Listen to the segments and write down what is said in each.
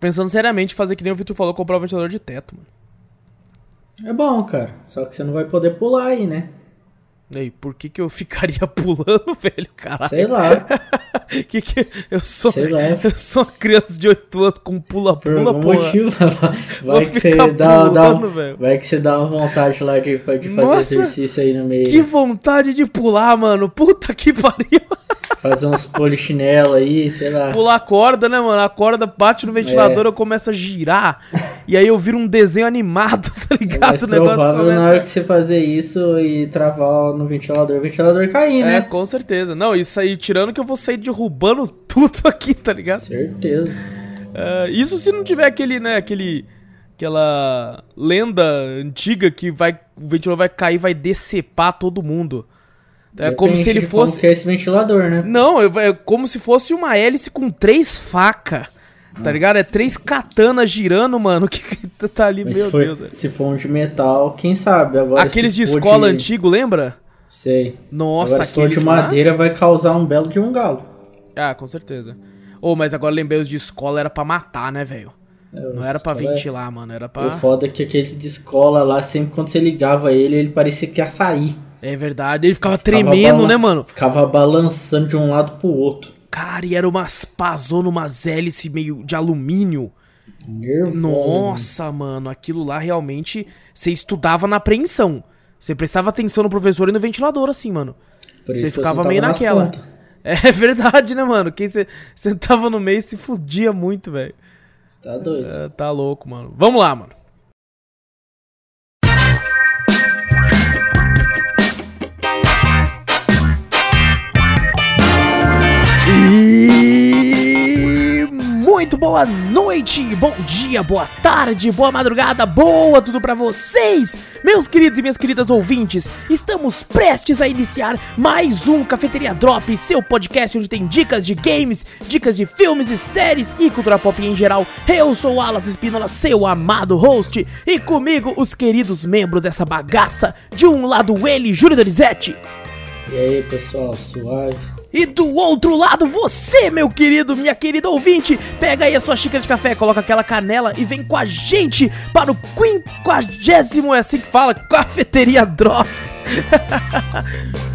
pensando seriamente fazer que nem o Vitor falou, comprar um ventilador de teto, mano. É bom, cara. Só que você não vai poder pular aí, né? E aí, por que que eu ficaria pulando, velho? Caralho. Sei lá. que que eu sou Sei lá. eu sou uma criança de 8 anos com pula-pula, motivo, Vou vai que você dá, dá, pulando, velho. vai que você dá uma vontade lá de, de fazer Nossa, exercício aí no meio. Que vontade de pular, mano. Puta que pariu. Fazer uns polichinelo aí, sei lá. Pular a corda, né, mano? A corda bate no ventilador, É. eu começo a girar. e aí eu viro um desenho animado, tá É ligado? O negócio começa. na hora que você fazer isso e travar no ventilador, o ventilador cair, É, né? com certeza. Não, isso aí, tirando que eu vou sair derrubando tudo aqui, tá ligado? Certeza. É, isso se não tiver aquele, né, aquele... Aquela lenda antiga que vai, o ventilador vai cair e vai decepar todo mundo. É como Depende se ele de como fosse... que é esse ventilador, né? Não, é como se fosse uma hélice com três facas. Ah. Tá ligado? É três katanas girando, mano. Que que tá ali, Mas meu se for, Deus. velho. se for um de metal, quem sabe? Agora, Aqueles de escola antigo, lembra? Sei. Nossa, Agora, se for de aqueles lá- madeira, vai causar um belo de um galo. Ah, com certeza. Ô, mas agora lembrei os de escola era pra matar, né, velho? É, Não era pra escola- ventilar, mano. Era O pra. foda é que aqueles de escola lá, sempre quando você ligava ele, ele parecia que ia sair. É verdade. Ele ficava Ficava tremendo, né, mano? Ficava balançando de um lado pro outro. Cara, e era umas pazona, umas hélices meio de alumínio. Nervoso. Nossa, mano, aquilo lá realmente. Você estudava na apreensão. Você prestava atenção no professor e no ventilador, assim, mano. Por Você ficava meio naquela. pontas. É verdade, né, mano? Quem você sentava no meio se fudia muito, velho. Você tá doido. É, tá louco, mano. Vamos lá, mano. Muito boa noite, bom dia, boa tarde, boa madrugada, boa tudo pra vocês, meus queridos e minhas queridas ouvintes. Estamos prestes a iniciar mais um Cafeteria Drop, seu podcast onde tem dicas de games, dicas de filmes e séries e cultura pop em geral. Eu sou o Alas Espínola, seu amado host, e comigo os queridos membros dessa bagaça. De um lado ele, Júlio Donizete. E aí, pessoal, suave. E do outro lado, você, meu querido, minha querida ouvinte, pega aí a sua xícara de café, coloca aquela canela e vem com a gente para o quinquagésimo, é assim que fala, Cafeteria Drops.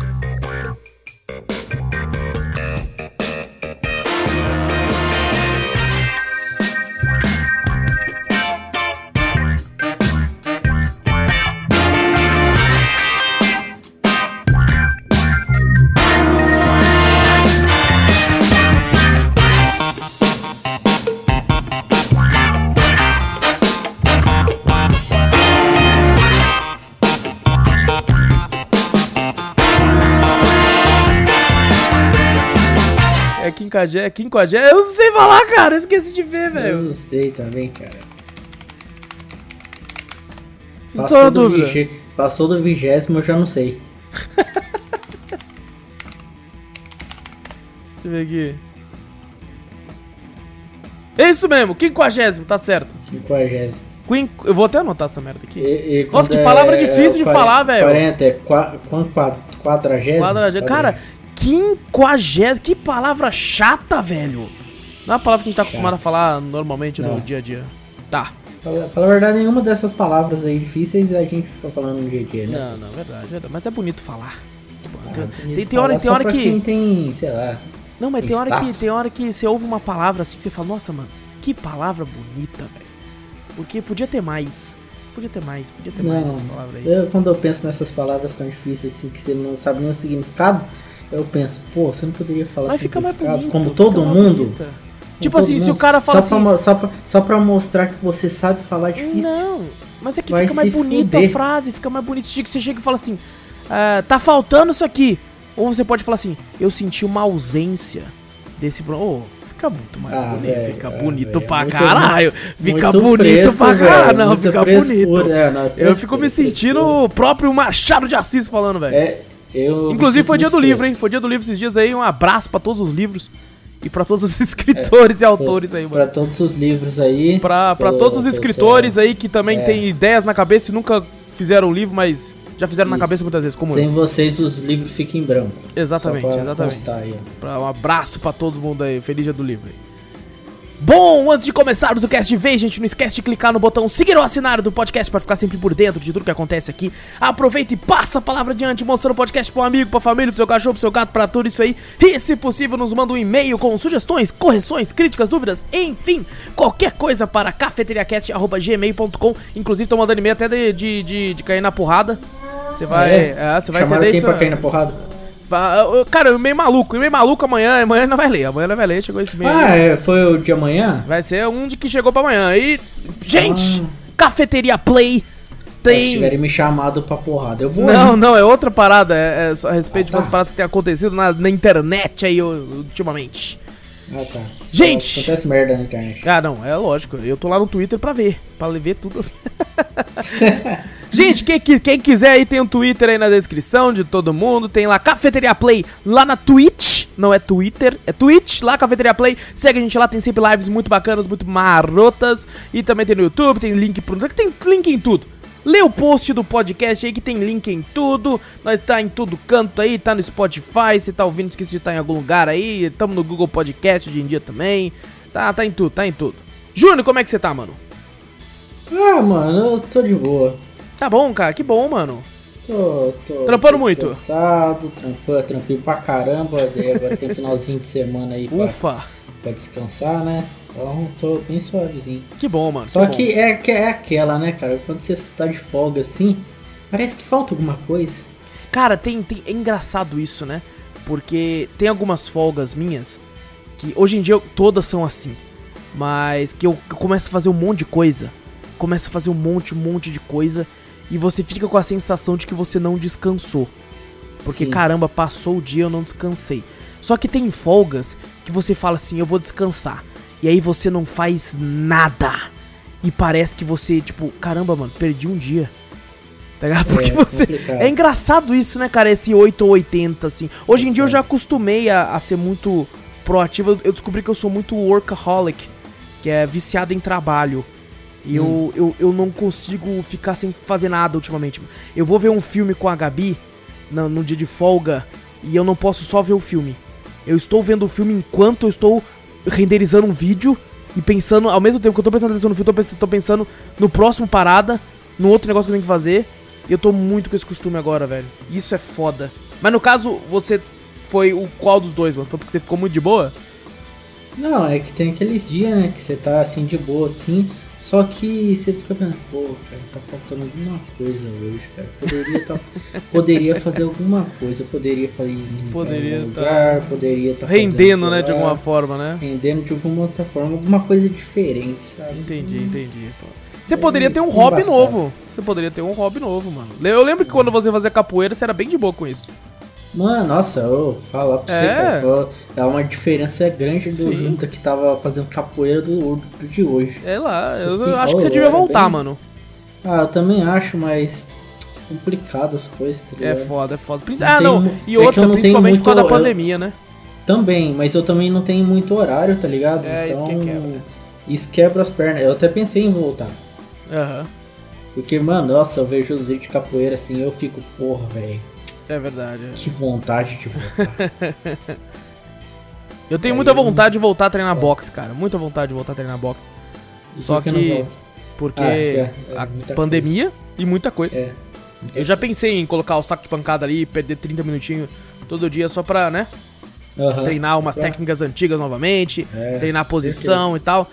quinquagé, é quinquagé, eu não sei falar, cara, eu esqueci de ver, Eu velho. não sei também, cara. Não tô na do vige- Passou do vigésimo, eu já não sei. Deixa eu ver aqui. É isso mesmo, quinquagésimo, tá certo. Quinquagésimo. Quin... Eu vou até anotar essa merda aqui. E- e Nossa, que palavra difícil de quaren- falar, velho. 40 é qua, quanto? Qua- quadragésimo? Quadragésimo. Cara, quinquagésimo. Que palavra chata, velho. Não é uma palavra que a gente tá acostumado a falar normalmente no Não. dia a dia. Tá. Fala, fala a verdade, nenhuma dessas palavras aí difíceis a gente fica falando no dia a dia, né? Não, não, verdade, verdade. Mas é bonito falar. Ah, tem, bonito tem, tem hora, falar tem hora que. Tem, sei lá. Não, mas tem hora que, tem hora que você ouve uma palavra assim que você fala, nossa, mano, que palavra bonita, velho. Porque podia ter mais. Podia ter mais, podia ter mais Não, essa palavra aí. eu, quando eu penso nessas palavras tão difíceis assim, que você não sabe nem o significado, eu penso, pô, você não poderia falar Mas fica mais bonito. como todo mundo? bonita. Tipo assim, se mundo, o cara fala só assim. Pra, só, pra, só pra mostrar que você sabe falar difícil. Não, mas é que fica mais se bonita a frase, fica mais bonito. Que você chega e fala assim, ah, tá faltando isso aqui. Ou você pode falar assim, eu senti uma ausência desse. Ô, fica muito mais Ah, bonito, velho, fica ah, bonito velho, pra muito- caralho. Fica bonito fresco, pra caralho. Não, fica frescura, bonito. é, não, eu frescura, fico me frescura. sentindo o próprio Machado de Assis falando, velho. É, eu Inclusive foi dia do livro, hein? Foi dia do livro esses dias aí. Um abraço pra todos os livros. E pra todos os escritores e autores aí, mano. Pra todos os livros aí. Pra, pra pelo- todos os escritores aí que também É. têm ideias na cabeça e nunca fizeram um livro, mas já fizeram na Isso. cabeça muitas vezes, como Sem eu. vocês os livros ficam em branco. Exatamente, pra exatamente. aí. Pra- um abraço pra todo mundo aí. Feliz dia do livro aí. Bom, antes de começarmos o cast de vez, gente, não esquece de clicar no botão seguir ou assinar do podcast para ficar sempre por dentro de tudo que acontece aqui. Aproveita e passa a palavra adiante, mostrando o podcast pro amigo, pra família, pro seu cachorro, pro seu gato, pra tudo isso aí. E, se possível, nos manda um e-mail com sugestões, correções, críticas, dúvidas, enfim, qualquer coisa para cafeteriacast.gmail.com. Inclusive, tô mandando e-mail até de, de, de, de cair na porrada. Você vai, É? é, você vai Chamaram entender quem isso. pra cair na porrada? Eu- Cara, eu meio maluco, eu meio maluco amanhã, amanhã não vai ler, amanhã não vai ler, chegou esse aí. Ah, é, foi o de amanhã? Vai ser um de que chegou pra amanhã. E, gente, Ah. Cafeteria Play Se tem. tiverem me chamado pra porrada, eu vou. Não, hein? não, é outra parada. É, é só a respeito Ah, de umas tá. paradas que tem acontecido na, na internet aí ultimamente. Ah, tá. Gente! Acontece merda na internet. Ah, não, é lógico. Eu tô lá no Twitter pra ver. Pra ver tudo. as- Gente, quem, quem quiser aí tem um Twitter aí na descrição de todo mundo. Tem lá Cafeteria Play lá na Twitch. Não é Twitter, é Twitch, lá Cafeteria Play. Segue a gente lá, tem sempre lives muito bacanas, muito marotas. E também tem no YouTube, tem link pro. Tem link em tudo. Lê o post do podcast aí que tem link em tudo. Nós tá em todo canto aí, tá no Spotify, você tá ouvindo, esqueci de estar em algum lugar aí. Tamo no Google Podcast hoje em dia também. Tá, tá em tudo, tá em tudo. Júnior, como é que você tá, mano? Ah, mano, eu tô de boa. Tá bom, cara, que bom, mano. Tô, tô Trampando muito? Cansado, trampando, trampei pra caramba. Daí agora tem finalzinho de semana aí pra, Ufa, pra descansar, né? Então tô bem suavezinho. que bom, mano. Só bom. que é, que é aquela, né, cara? Quando você está de folga assim, parece que falta alguma coisa. Cara, tem, tem, é engraçado isso, né? Porque tem algumas folgas minhas que hoje em dia eu- todas são assim. Mas que eu, eu começo a fazer um monte de coisa. Começo a fazer um monte, um monte de coisa. E você fica com a sensação de que você não descansou. Porque Sim. caramba, passou o dia eu não descansei. Só que tem folgas que você fala assim, eu vou descansar. E aí você não faz nada. E parece que você, tipo, caramba, mano, perdi um dia. Tá ligado? Porque É você. complicado. É engraçado isso, né, cara? Esse 8 ou 80, assim. Hoje em dia eu já acostumei a, a ser muito proativo. Eu descobri que eu sou muito workaholic, que é viciado em trabalho. E eu, eu, eu não consigo ficar sem fazer nada ultimamente. Eu vou ver um filme com a Gabi no, no dia de folga e eu não posso só ver o filme. Eu estou vendo o filme enquanto eu estou renderizando um vídeo e pensando, ao mesmo tempo que eu tô prestando atenção no filme, eu tô pensando no próximo parada, no outro negócio que eu tenho que fazer. E eu tô muito com esse costume agora, velho. Isso é foda. Mas no caso, você foi o qual dos dois, mano? Foi porque você ficou muito de boa? Não, é que tem aqueles dias, né, que você tá assim de boa assim, só que você fica pensando, pô, cara, tá faltando alguma coisa hoje, cara. Poderia, tá, poderia fazer alguma coisa, poderia fazer em Poderia tá lugar, poderia tá Rendendo, né, de alguma forma, né? Rendendo de alguma outra forma, alguma coisa diferente, sabe? Entendi, entendi. pô. Você poderia ter um embaçado. hobby novo. Você poderia ter um hobby novo, mano. Eu lembro que quando você fazia capoeira, você era bem de boa com isso. Mano, nossa, eu falar pra você, É. pô, dá uma diferença grande do Sim. junta que tava fazendo capoeira do, do de hoje. É lá, eu, Sim, eu acho que você devia voltar, bem- mano. Ah, eu também acho, mas complicado as coisas, tá É ligado? foda, é foda. Prin- Não Ah, não. E é que eu outra, não tenho principalmente por causa da muito- eu- pandemia, né? Também, mas eu também não tenho muito horário, tá ligado? É, isso que quebra. Isso quebra as pernas. Eu até pensei em voltar. Aham. Porque, mano, nossa, eu vejo os vídeos de capoeira assim, eu fico, porra, velho, É verdade. é. que vontade de voltar. Eu tenho Aí muita eu- vontade de voltar a treinar boxe, cara. Muita vontade de voltar a treinar boxe. Só Por não que. Porque Ah, é, é, a muita pandemia e muita coisa. É. Eu já pensei em colocar o saco de pancada ali e perder 30 minutinhos todo dia só pra, né? Aham. Treinar umas Pra- técnicas antigas novamente, É, treinar a posição e tal.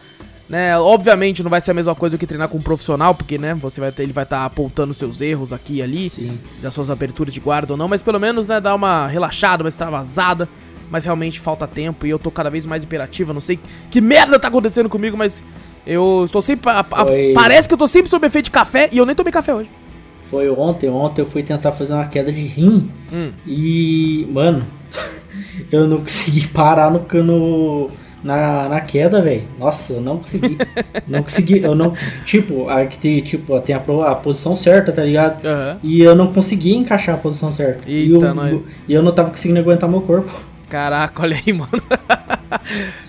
Né, obviamente não vai ser a mesma coisa que treinar com um profissional, porque né, você vai ter, ele vai estar apontando seus erros aqui e ali, Sim. das suas aberturas de guarda ou não, mas pelo menos né, dar uma relaxada, uma extravasada. Mas realmente falta tempo e eu tô cada vez mais imperativa. Não sei que merda tá acontecendo comigo, mas eu estou sempre. a- a- parece que eu tô sempre sob efeito de café e eu nem tomei café hoje. Foi ontem, ontem eu fui tentar fazer uma queda de rim Hum. e, mano, eu não consegui parar no cano na, na queda, velho. Nossa, eu não consegui. não consegui, eu não. Tipo, a que tem, tipo, tem a, a posição certa, tá ligado? Aham. E eu não conseguia encaixar a posição certa. e, Eita, eu, nós. e eu não tava conseguindo aguentar meu corpo. Caraca, olha aí, mano.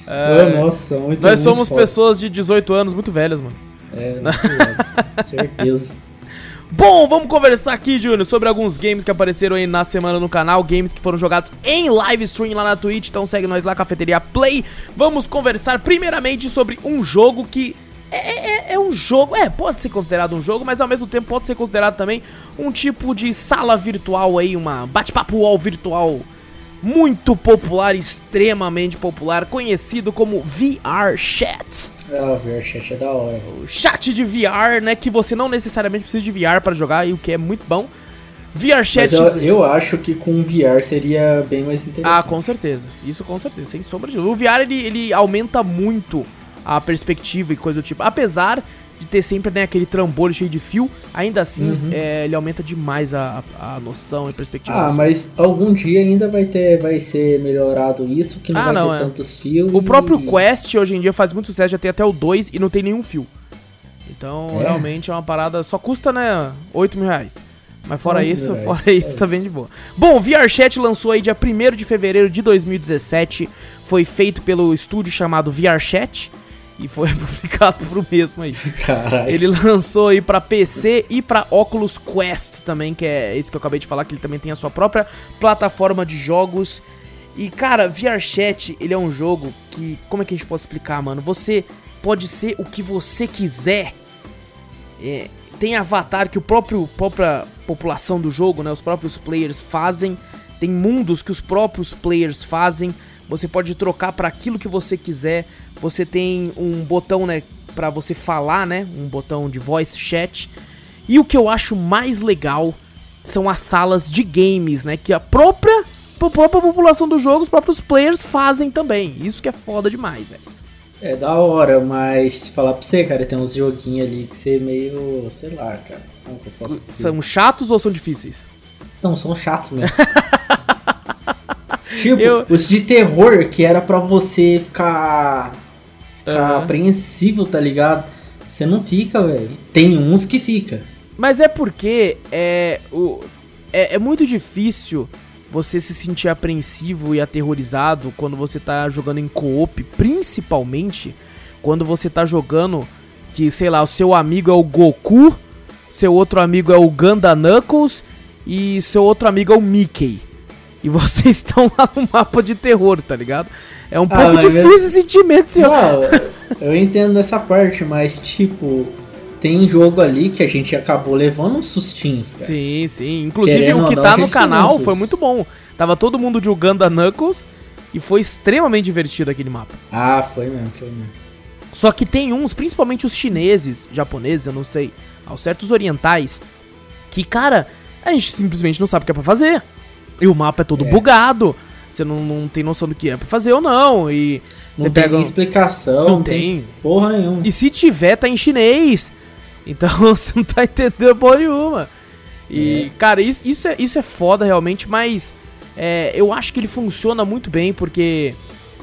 Ô, nossa, muito Nós muito somos foda. pessoas de 18 anos muito velhas, mano. É, muito louco, certeza. Bom, vamos conversar aqui, Júnior, sobre alguns games que apareceram aí na semana no canal, games que foram jogados em live stream lá na Twitch, então segue nós lá, Cafeteria Play. Vamos conversar primeiramente sobre um jogo que é, é, é, um jogo, é, pode ser considerado um jogo, mas ao mesmo tempo pode ser considerado também um tipo de sala virtual aí, uma bate-papo wall virtual muito popular, extremamente popular, conhecido como VR Chat. É, o VR Chat é da hora. O chat de VR, né, que você não necessariamente precisa de VR para jogar, e o que é muito bom. VR Chat... Mas eu, eu acho que com VR seria bem mais interessante. Ah, com certeza. Isso com certeza, sem sombra de dúvida. O VR, ele, ele aumenta muito a perspectiva e coisa do tipo. Apesar de ter sempre né, aquele trambolho cheio de fio, ainda assim uhum. é, ele aumenta demais a, a noção e perspectiva. Ah, mas algum dia ainda vai ter, vai ser melhorado isso, que não ah, vai não, ter é. tantos fios. O e... próprio Quest hoje em dia faz muito sucesso, já tem até o 2 e não tem nenhum fio. Então, é. realmente é uma parada, só custa, né, 8 mil reais. Mas fora isso, fora é. isso, tá bem de boa. Bom, o VRChat lançou aí dia 1 de fevereiro de 2017. Foi feito pelo estúdio chamado VRChat e foi publicado pro mesmo aí. Caralho. Ele lançou aí para PC e para Oculus Quest também, que é esse que eu acabei de falar, que ele também tem a sua própria plataforma de jogos. E cara, VRChat, ele é um jogo que, como é que a gente pode explicar, mano? Você pode ser o que você quiser. É, tem avatar que o próprio própria população do jogo, né, os próprios players fazem. Tem mundos que os próprios players fazem. Você pode trocar para aquilo que você quiser. Você tem um botão, né, para você falar, né, um botão de voice chat. E o que eu acho mais legal são as salas de games, né, que a própria a própria população do jogo, os próprios players fazem também. Isso que é foda demais, velho. É da hora, mas falar pra você, cara, tem uns joguinhos ali que você meio, sei lá, cara. São chatos ou são difíceis? Não, são chatos mesmo. tipo, eu... os de terror que era para você ficar ficar uhum. apreensivo, tá ligado? Você não fica, velho. Tem uns que fica. Mas é porque é, o, é, é, muito difícil você se sentir apreensivo e aterrorizado quando você tá jogando em co-op, principalmente quando você tá jogando que, sei lá, o seu amigo é o Goku, seu outro amigo é o Ganda Knuckles e seu outro amigo é o Mickey. E vocês estão lá no mapa de terror, tá ligado? É um ah, pouco difícil esse sentimento, senhor. Não, eu entendo essa parte, mas tipo, tem jogo ali que a gente acabou levando uns sustinhos, cara. Sim, sim. Inclusive Querendo o que tá no canal foi muito bom. Tava todo mundo de Uganda Knuckles e foi extremamente divertido aquele mapa. Ah, foi mesmo, foi mesmo. Só que tem uns, principalmente os chineses, japoneses, eu não sei, aos certos orientais, que, cara, a gente simplesmente não sabe o que é pra fazer. E o mapa é todo é. bugado. Você não, não tem noção do que é pra fazer ou não. E não tem pega... explicação. Não, tem. tem. Porra nenhuma. E se tiver, tá em chinês. Então você não tá entendendo porra nenhuma. E, é. cara, isso, isso, é, isso é foda realmente, mas é, eu acho que ele funciona muito bem porque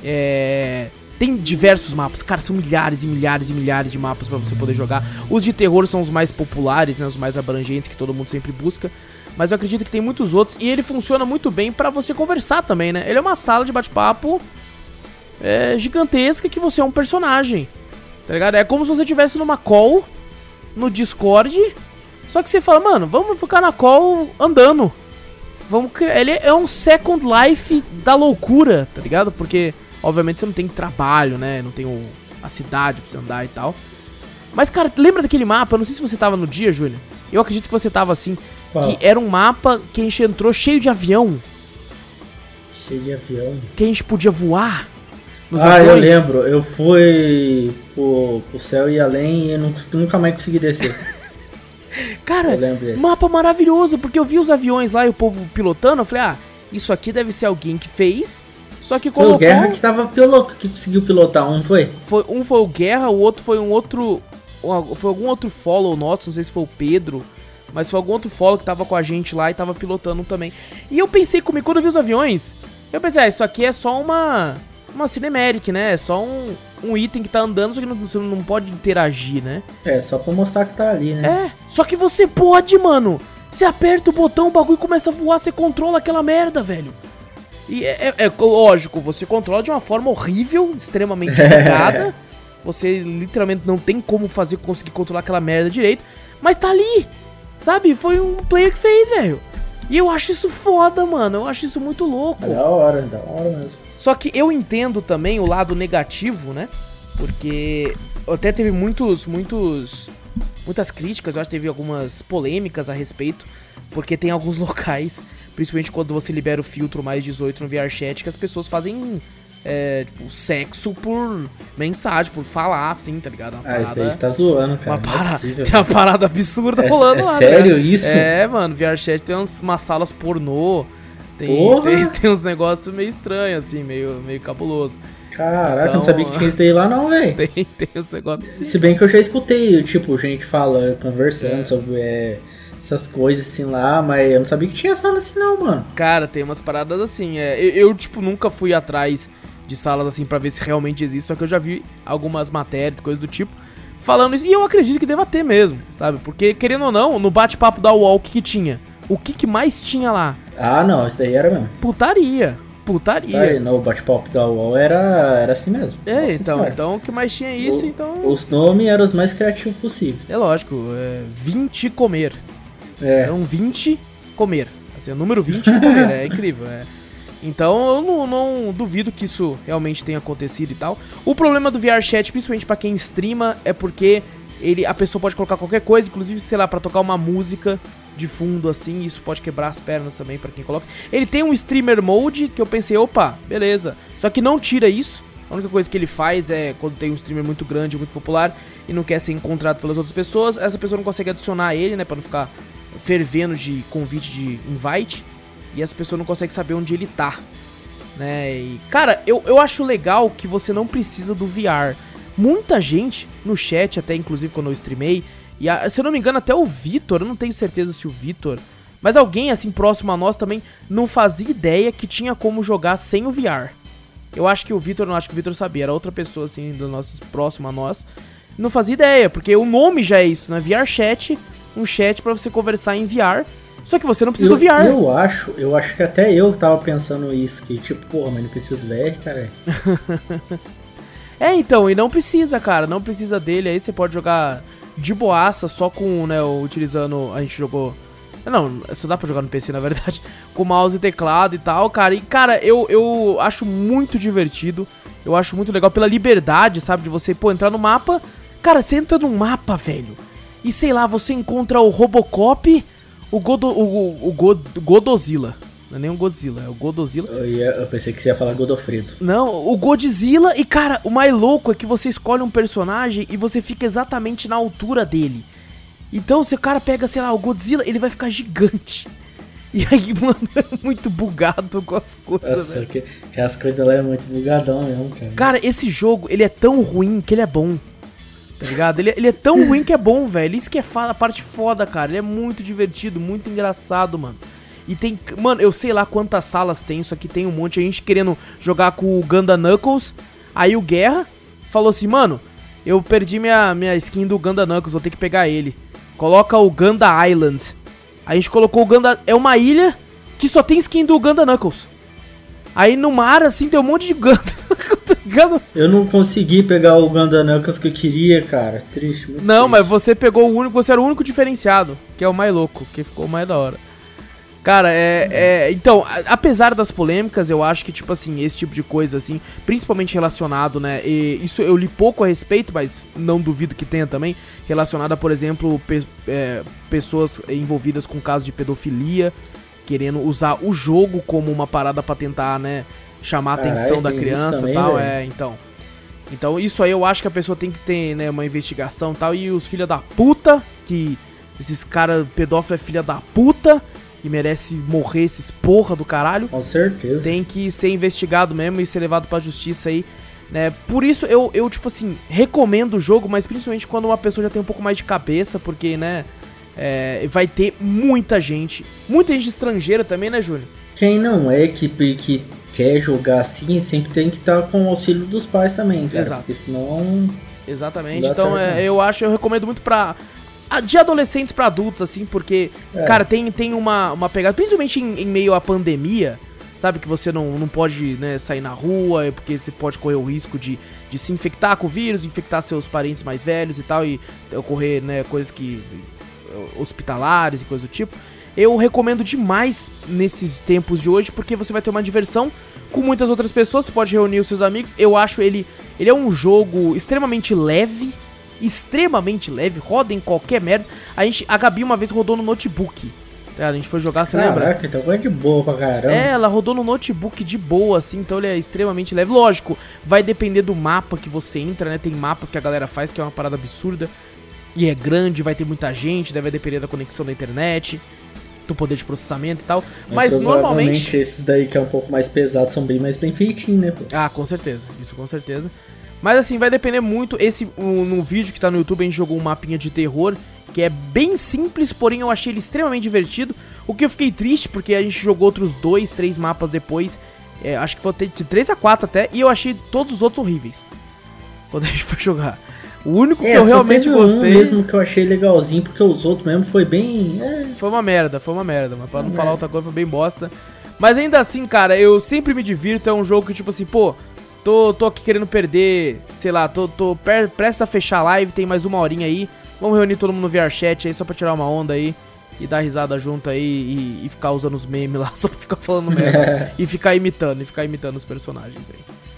é, tem diversos mapas. Cara, são milhares e milhares e milhares de mapas para você poder jogar. Os de terror são os mais populares, né, os mais abrangentes que todo mundo sempre busca mas eu acredito que tem muitos outros e ele funciona muito bem para você conversar também, né? Ele é uma sala de bate-papo é, gigantesca que você é um personagem, tá ligado? É como se você estivesse numa call no Discord, só que você fala, mano, vamos ficar na call andando. Vamos criar... Ele é um Second Life da loucura, tá ligado? Porque, obviamente, você não tem trabalho, né? Não tem o... a cidade pra você andar e tal. Mas, cara, lembra daquele mapa? Eu não sei se você tava no dia, Júlio. Eu acredito que você tava assim. Qual? Que era um mapa que a gente entrou cheio de avião. Cheio de avião? Que a gente podia voar. ah, aviões. eu lembro. Eu fui pro, pro céu e além e nunca mais consegui descer. Cara, mapa maravilhoso, porque eu vi os aviões lá e o povo pilotando, eu falei, ah, isso aqui deve ser alguém que fez, só que colocou... Foi o Guerra que tava piloto, que conseguiu pilotar, um foi? foi? Um foi o Guerra, o outro foi um outro... Foi algum outro follow nosso, não sei se foi o Pedro, mas foi algum outro follow que tava com a gente lá e tava pilotando também. E eu pensei comigo, quando eu vi os aviões, eu pensei, ah, isso aqui é só uma. Uma cinemérica, né? É só um, um item que tá andando, só que não, você não pode interagir, né? É, só pra mostrar que tá ali, né? É, só que você pode, mano. Você aperta o botão, o bagulho começa a voar, você controla aquela merda, velho. E é, é, é lógico, você controla de uma forma horrível, extremamente bugada. você literalmente não tem como fazer conseguir controlar aquela merda direito, mas tá ali. Sabe? Foi um player que fez, velho. E eu acho isso foda, mano. Eu acho isso muito louco. É da hora, da hora mesmo. Só que eu entendo também o lado negativo, né? Porque até teve muitos, muitos, muitas críticas, eu acho que teve algumas polêmicas a respeito, porque tem alguns locais, principalmente quando você libera o filtro mais 18 no VRChat, que as pessoas fazem é, tipo, sexo por mensagem, por falar, assim, tá ligado? Uma ah, isso daí você tá zoando, cara. Uma para... é possível, tem uma parada absurda é, rolando é lá, sério né? isso? É, mano, VRChat tem umas, umas salas pornô, tem, tem, tem, uns negócios meio estranhos, assim, meio, meio cabuloso. Caraca, então, não sabia que tinha isso daí lá não, velho. Tem, tem uns negócios assim. Se bem que eu já escutei, tipo, gente fala, conversando é. sobre é, essas coisas assim lá, mas eu não sabia que tinha sala assim não, mano. Cara, tem umas paradas assim, é, eu, eu tipo, nunca fui atrás de salas assim para ver se realmente existe, só que eu já vi algumas matérias, coisas do tipo, falando isso, e eu acredito que deva ter mesmo, sabe? Porque, querendo ou não, no bate-papo da UOL, o que, que tinha? O que, que mais tinha lá? Ah, não, isso daí era mesmo. Putaria. Putaria. Putaria. No bate-papo da UOL era, era assim mesmo. É, Nossa então, então o que mais tinha isso, o, então. Os nomes eram os mais criativos possível. É lógico, é 20 comer. É. Eram 20 comer. Assim, o número 20 comer, é incrível. É. Então eu não, não, duvido que isso realmente tenha acontecido e tal. O problema do VRChat, principalmente para quem streama, é porque ele, a pessoa pode colocar qualquer coisa, inclusive, sei lá, para tocar uma música de fundo assim, isso pode quebrar as pernas também para quem coloca. Ele tem um streamer mode que eu pensei, opa, beleza. Só que não tira isso. A única coisa que ele faz é quando tem um streamer muito grande, muito popular e não quer ser encontrado pelas outras pessoas, essa pessoa não consegue adicionar ele, né, para não ficar fervendo de convite de invite e essa pessoa não consegue saber onde ele tá. Né? E, cara, eu, eu acho legal que você não precisa do VR. Muita gente no chat, até inclusive quando eu streamei, e a, se eu não me engano, até o Vitor, eu não tenho certeza se o Vitor, mas alguém assim próximo a nós também não fazia ideia que tinha como jogar sem o VR. Eu acho que o Vitor, não acho que o Vitor sabia, era outra pessoa assim do nosso próximo a nós. Não fazia ideia, porque o nome já é isso, né? VR chat, um chat para você conversar em VR. Só que você não precisa eu, do VR. Eu acho, eu acho que até eu tava pensando isso, que tipo, porra, mas não precisa do VR, cara. é, então, e não precisa, cara, não precisa dele, aí você pode jogar de boaça, só com, né, utilizando. A gente jogou. Não, só dá pra jogar no PC, na verdade. Com mouse e teclado e tal, cara. E, cara, eu, eu acho muito divertido. Eu acho muito legal pela liberdade, sabe? De você, pô, entrar no mapa. Cara, você entra num mapa, velho. E sei lá, você encontra o Robocop, o, Godo, o, o, God, Godozilla. Não é nem um Godzilla, é o Godozilla. Eu, ia, eu pensei que você ia falar Godofredo. Não, o Godzilla. E, cara, o mais louco é que você escolhe um personagem e você fica exatamente na altura dele. Então, se o cara pega, sei lá, o Godzilla, ele vai ficar gigante. E aí, mano, é muito bugado com as coisas, Nossa, velho. Que, que as coisas lá é muito bugadão mesmo, cara. Cara, esse jogo, ele é tão ruim que ele é bom. Tá ligado? Ele, ele é tão ruim que é bom, velho. Isso que é a parte foda, cara. Ele é muito divertido, muito engraçado, mano. E tem. Mano, eu sei lá quantas salas tem, isso aqui tem um monte. A gente querendo jogar com o Ganda Knuckles. Aí o Guerra falou assim, mano, eu perdi minha, minha skin do Ganda Knuckles, vou ter que pegar ele. Coloca o Ganda Island. A gente colocou o Ganda. É uma ilha que só tem skin do Ganda Knuckles. Aí no mar, assim, tem um monte de Ganda. eu não consegui pegar o Ganda Knuckles que eu queria, cara. Triste, muito Não, triste. mas você pegou o único. Você era o único diferenciado, que é o mais louco, que ficou mais da hora. Cara, é, é, Então, apesar das polêmicas, eu acho que, tipo assim, esse tipo de coisa, assim, principalmente relacionado, né? E isso eu li pouco a respeito, mas não duvido que tenha também. Relacionado a, por exemplo, pe é, pessoas envolvidas com casos de pedofilia, querendo usar o jogo como uma parada para tentar, né? Chamar a atenção da criança e tal. É, então. Então, isso aí eu acho que a pessoa tem que ter, né, uma investigação e tal. E os filha da puta, que esses caras pedófilos é filha da puta e merece morrer esses porra do caralho. Com certeza. Tem que ser investigado mesmo e ser levado pra justiça aí. Né? Por isso eu, eu, tipo assim, recomendo o jogo, mas principalmente quando uma pessoa já tem um pouco mais de cabeça, porque, né, é, vai ter muita gente, muita gente estrangeira também, né, Júlio? Quem não é que, que quer jogar assim, sempre tem que estar com o auxílio dos pais também, cara. Exato. Porque senão. Exatamente. Então, é, eu acho, eu recomendo muito pra de adolescentes para adultos, assim, porque, é. cara, tem, tem uma, uma pegada, principalmente em, em, meio à pandemia, sabe? Que você não, não pode né, sair na rua, é porque você pode correr o risco de, de se infectar com o vírus, infectar seus parentes mais velhos e tal, e ocorrer, né, coisas que. Hospitalares e coisa do tipo. Eu recomendo demais nesses tempos de hoje, porque você vai ter uma diversão com muitas outras pessoas, você pode reunir os seus amigos. Eu acho ele. Ele é um jogo extremamente leve. Extremamente leve, roda em qualquer merda. A, gente, a Gabi uma vez rodou no notebook. Tá? A gente foi jogar, você Caraca, lembra? Caraca, então é de boa pra caramba. É, ela rodou no notebook de boa, assim, então ele é extremamente leve. Lógico, vai depender do mapa que você entra, né? Tem mapas que a galera faz que é uma parada absurda. E é grande, vai ter muita gente, deve depender da conexão da internet do poder de processamento e tal. Mas normalmente. esses daí que é um pouco mais pesado são bem mais bem feitinhos, né? Pô? Ah, com certeza. Isso com certeza. Mas assim, vai depender muito. Esse um, no vídeo que tá no YouTube a gente jogou um mapinha de terror que é bem simples, porém eu achei ele extremamente divertido. O que eu fiquei triste porque a gente jogou outros dois, três mapas depois. É, acho que foi de 3 a 4 até, e eu achei todos os outros horríveis. Quando a gente foi jogar. O único é, que eu realmente gostei. Um mesmo que eu achei legalzinho, porque os outros mesmo foi bem. É... Foi uma merda, foi uma merda, mas pra não falar outra coisa, foi bem bosta. Mas ainda assim, cara, eu sempre me divirto. É um jogo que, tipo assim, pô, tô, tô aqui querendo perder, sei lá, tô, tô prestes a fechar a live, tem mais uma horinha aí. Vamos reunir todo mundo no VRChat aí só pra tirar uma onda aí e dar risada junto aí e, e ficar usando os memes lá só pra ficar falando merda. e ficar imitando, e ficar imitando os personagens aí.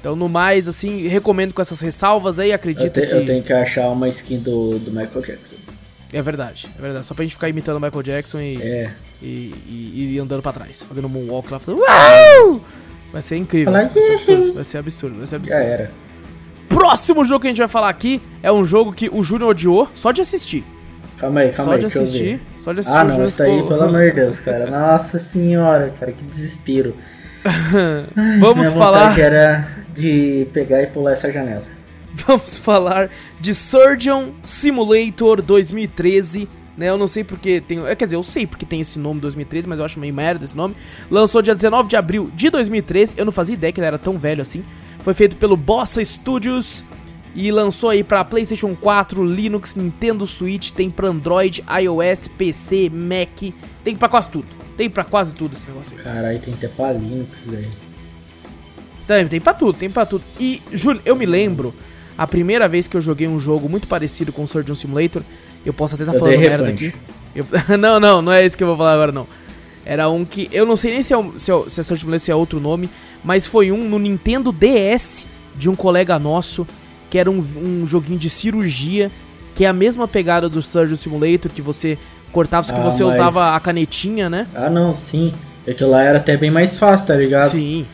Então, no mais, assim, recomendo com essas ressalvas aí, acredito eu te, que... Eu tenho que achar uma skin do, do Michael Jackson. É verdade, é verdade. Só pra gente ficar imitando o Michael Jackson e, é. e, e, e, andando pra trás, fazendo um moonwalk lá, falando Uau! Vai ser incrível, vai ser absurdo, vai ser absurdo, vai ser absurdo. Já era. Próximo jogo que a gente vai falar aqui é um jogo que o Júnior odiou só de assistir. Calma aí, calma só aí. De assistir, só de assistir, Ah, não, isso daí, ficou... pelo amor de Deus, cara. Nossa senhora, cara, que desespero. Vamos Minha falar. era de pegar e pular essa janela. Vamos falar de Surgeon Simulator 2013. Né, eu não sei porque tem. É, quer dizer, eu sei porque tem esse nome 2013, mas eu acho meio merda esse nome. Lançou dia 19 de abril de 2013. Eu não fazia ideia que ele era tão velho assim. Foi feito pelo Bossa Studios. E lançou aí para PlayStation 4, Linux, Nintendo Switch, tem para Android, iOS, PC, Mac, tem para quase tudo. Tem para quase tudo esse negócio aí. Caralho, tem até pra Linux, velho. Tem, tem pra tudo, tem pra tudo. E, Júlio, eu me lembro, a primeira vez que eu joguei um jogo muito parecido com Surgeon Simulator, eu posso até estar tá falando merda aqui. Eu, não, não, não é esse que eu vou falar agora, não. Era um que. Eu não sei nem se é, se é, se é Surgeon Simulator, se é outro nome, mas foi um no Nintendo DS de um colega nosso, que era um, um joguinho de cirurgia, que é a mesma pegada do Surgeon Simulator, que você cortava, só que ah, você mas... usava a canetinha, né? Ah, não, sim. Aquilo lá era até bem mais fácil, tá ligado? Sim.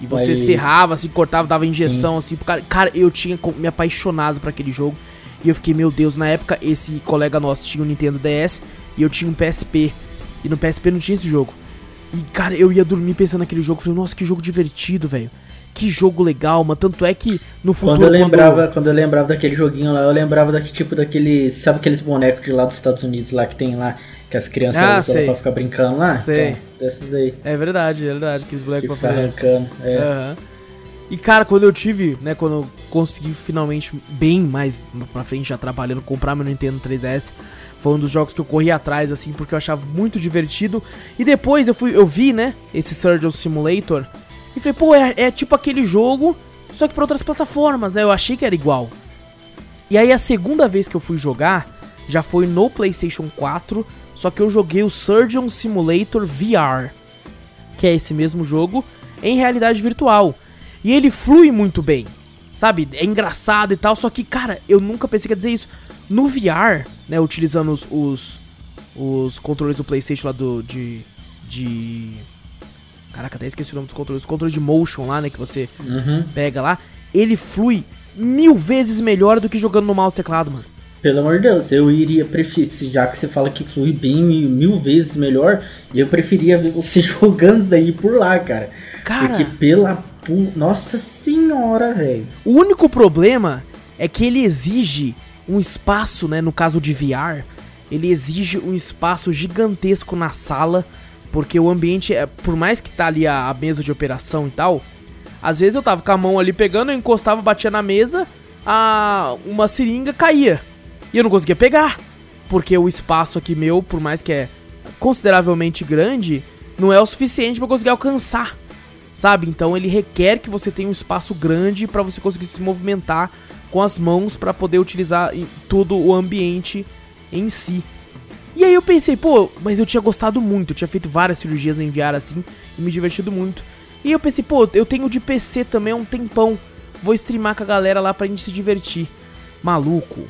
E você Mas... serrava, assim, cortava, dava injeção, Sim. assim. Cara, cara, eu tinha me apaixonado por aquele jogo. E eu fiquei, meu Deus, na época esse colega nosso tinha um Nintendo DS e eu tinha um PSP. E no PSP não tinha esse jogo. E, cara, eu ia dormir pensando naquele jogo. Falei, nossa, que jogo divertido, velho. Que jogo legal, mano. Tanto é que no futuro. Quando eu lembrava, quando... quando eu lembrava daquele joguinho lá, eu lembrava daquele tipo daquele. Sabe aqueles bonecos de lá dos Estados Unidos lá que tem lá? Que as crianças ah, usam pra ficar brincando lá? Sei. Então, desses aí. É verdade, é verdade. Aqueles bonecos pra ficar arrancando. É. Uhum. E cara, quando eu tive, né, quando eu consegui finalmente, bem mais pra frente, já trabalhando, comprar meu Nintendo 3DS, foi um dos jogos que eu corri atrás, assim, porque eu achava muito divertido. E depois eu fui, eu vi, né, esse Surgeon Simulator, e falei, pô, é, é tipo aquele jogo, só que pra outras plataformas, né, eu achei que era igual. E aí a segunda vez que eu fui jogar, já foi no PlayStation 4, só que eu joguei o Surgeon Simulator VR, que é esse mesmo jogo em realidade virtual. E ele flui muito bem, sabe? É engraçado e tal, só que, cara, eu nunca pensei que ia dizer isso. No VR, né, utilizando os, os, os controles do PlayStation lá do. de. de. Caraca, até esqueci o nome dos controles. Os controles de motion lá, né, que você uhum. pega lá. Ele flui mil vezes melhor do que jogando no mouse teclado, mano. Pelo amor de Deus, eu iria preferir, já que você fala que flui bem mil, vezes melhor, eu preferia ver você jogando isso aí por lá, cara. Cara. Porque pela. Nossa senhora, velho. O único problema é que ele exige um espaço, né? No caso de VR, ele exige um espaço gigantesco na sala. Porque o ambiente, é, por mais que tá ali a, a mesa de operação e tal, às vezes eu tava com a mão ali pegando, eu encostava, batia na mesa, a, uma seringa caía. E eu não conseguia pegar. Porque o espaço aqui meu, por mais que é consideravelmente grande, não é o suficiente para conseguir alcançar. Sabe? Então ele requer que você tenha um espaço grande para você conseguir se movimentar com as mãos para poder utilizar todo o ambiente em si. E aí eu pensei, pô, mas eu tinha gostado muito, eu tinha feito várias cirurgias em VR assim e me divertido muito. E eu pensei, pô, eu tenho de PC também há um tempão. Vou streamar com a galera lá pra gente se divertir. Maluco,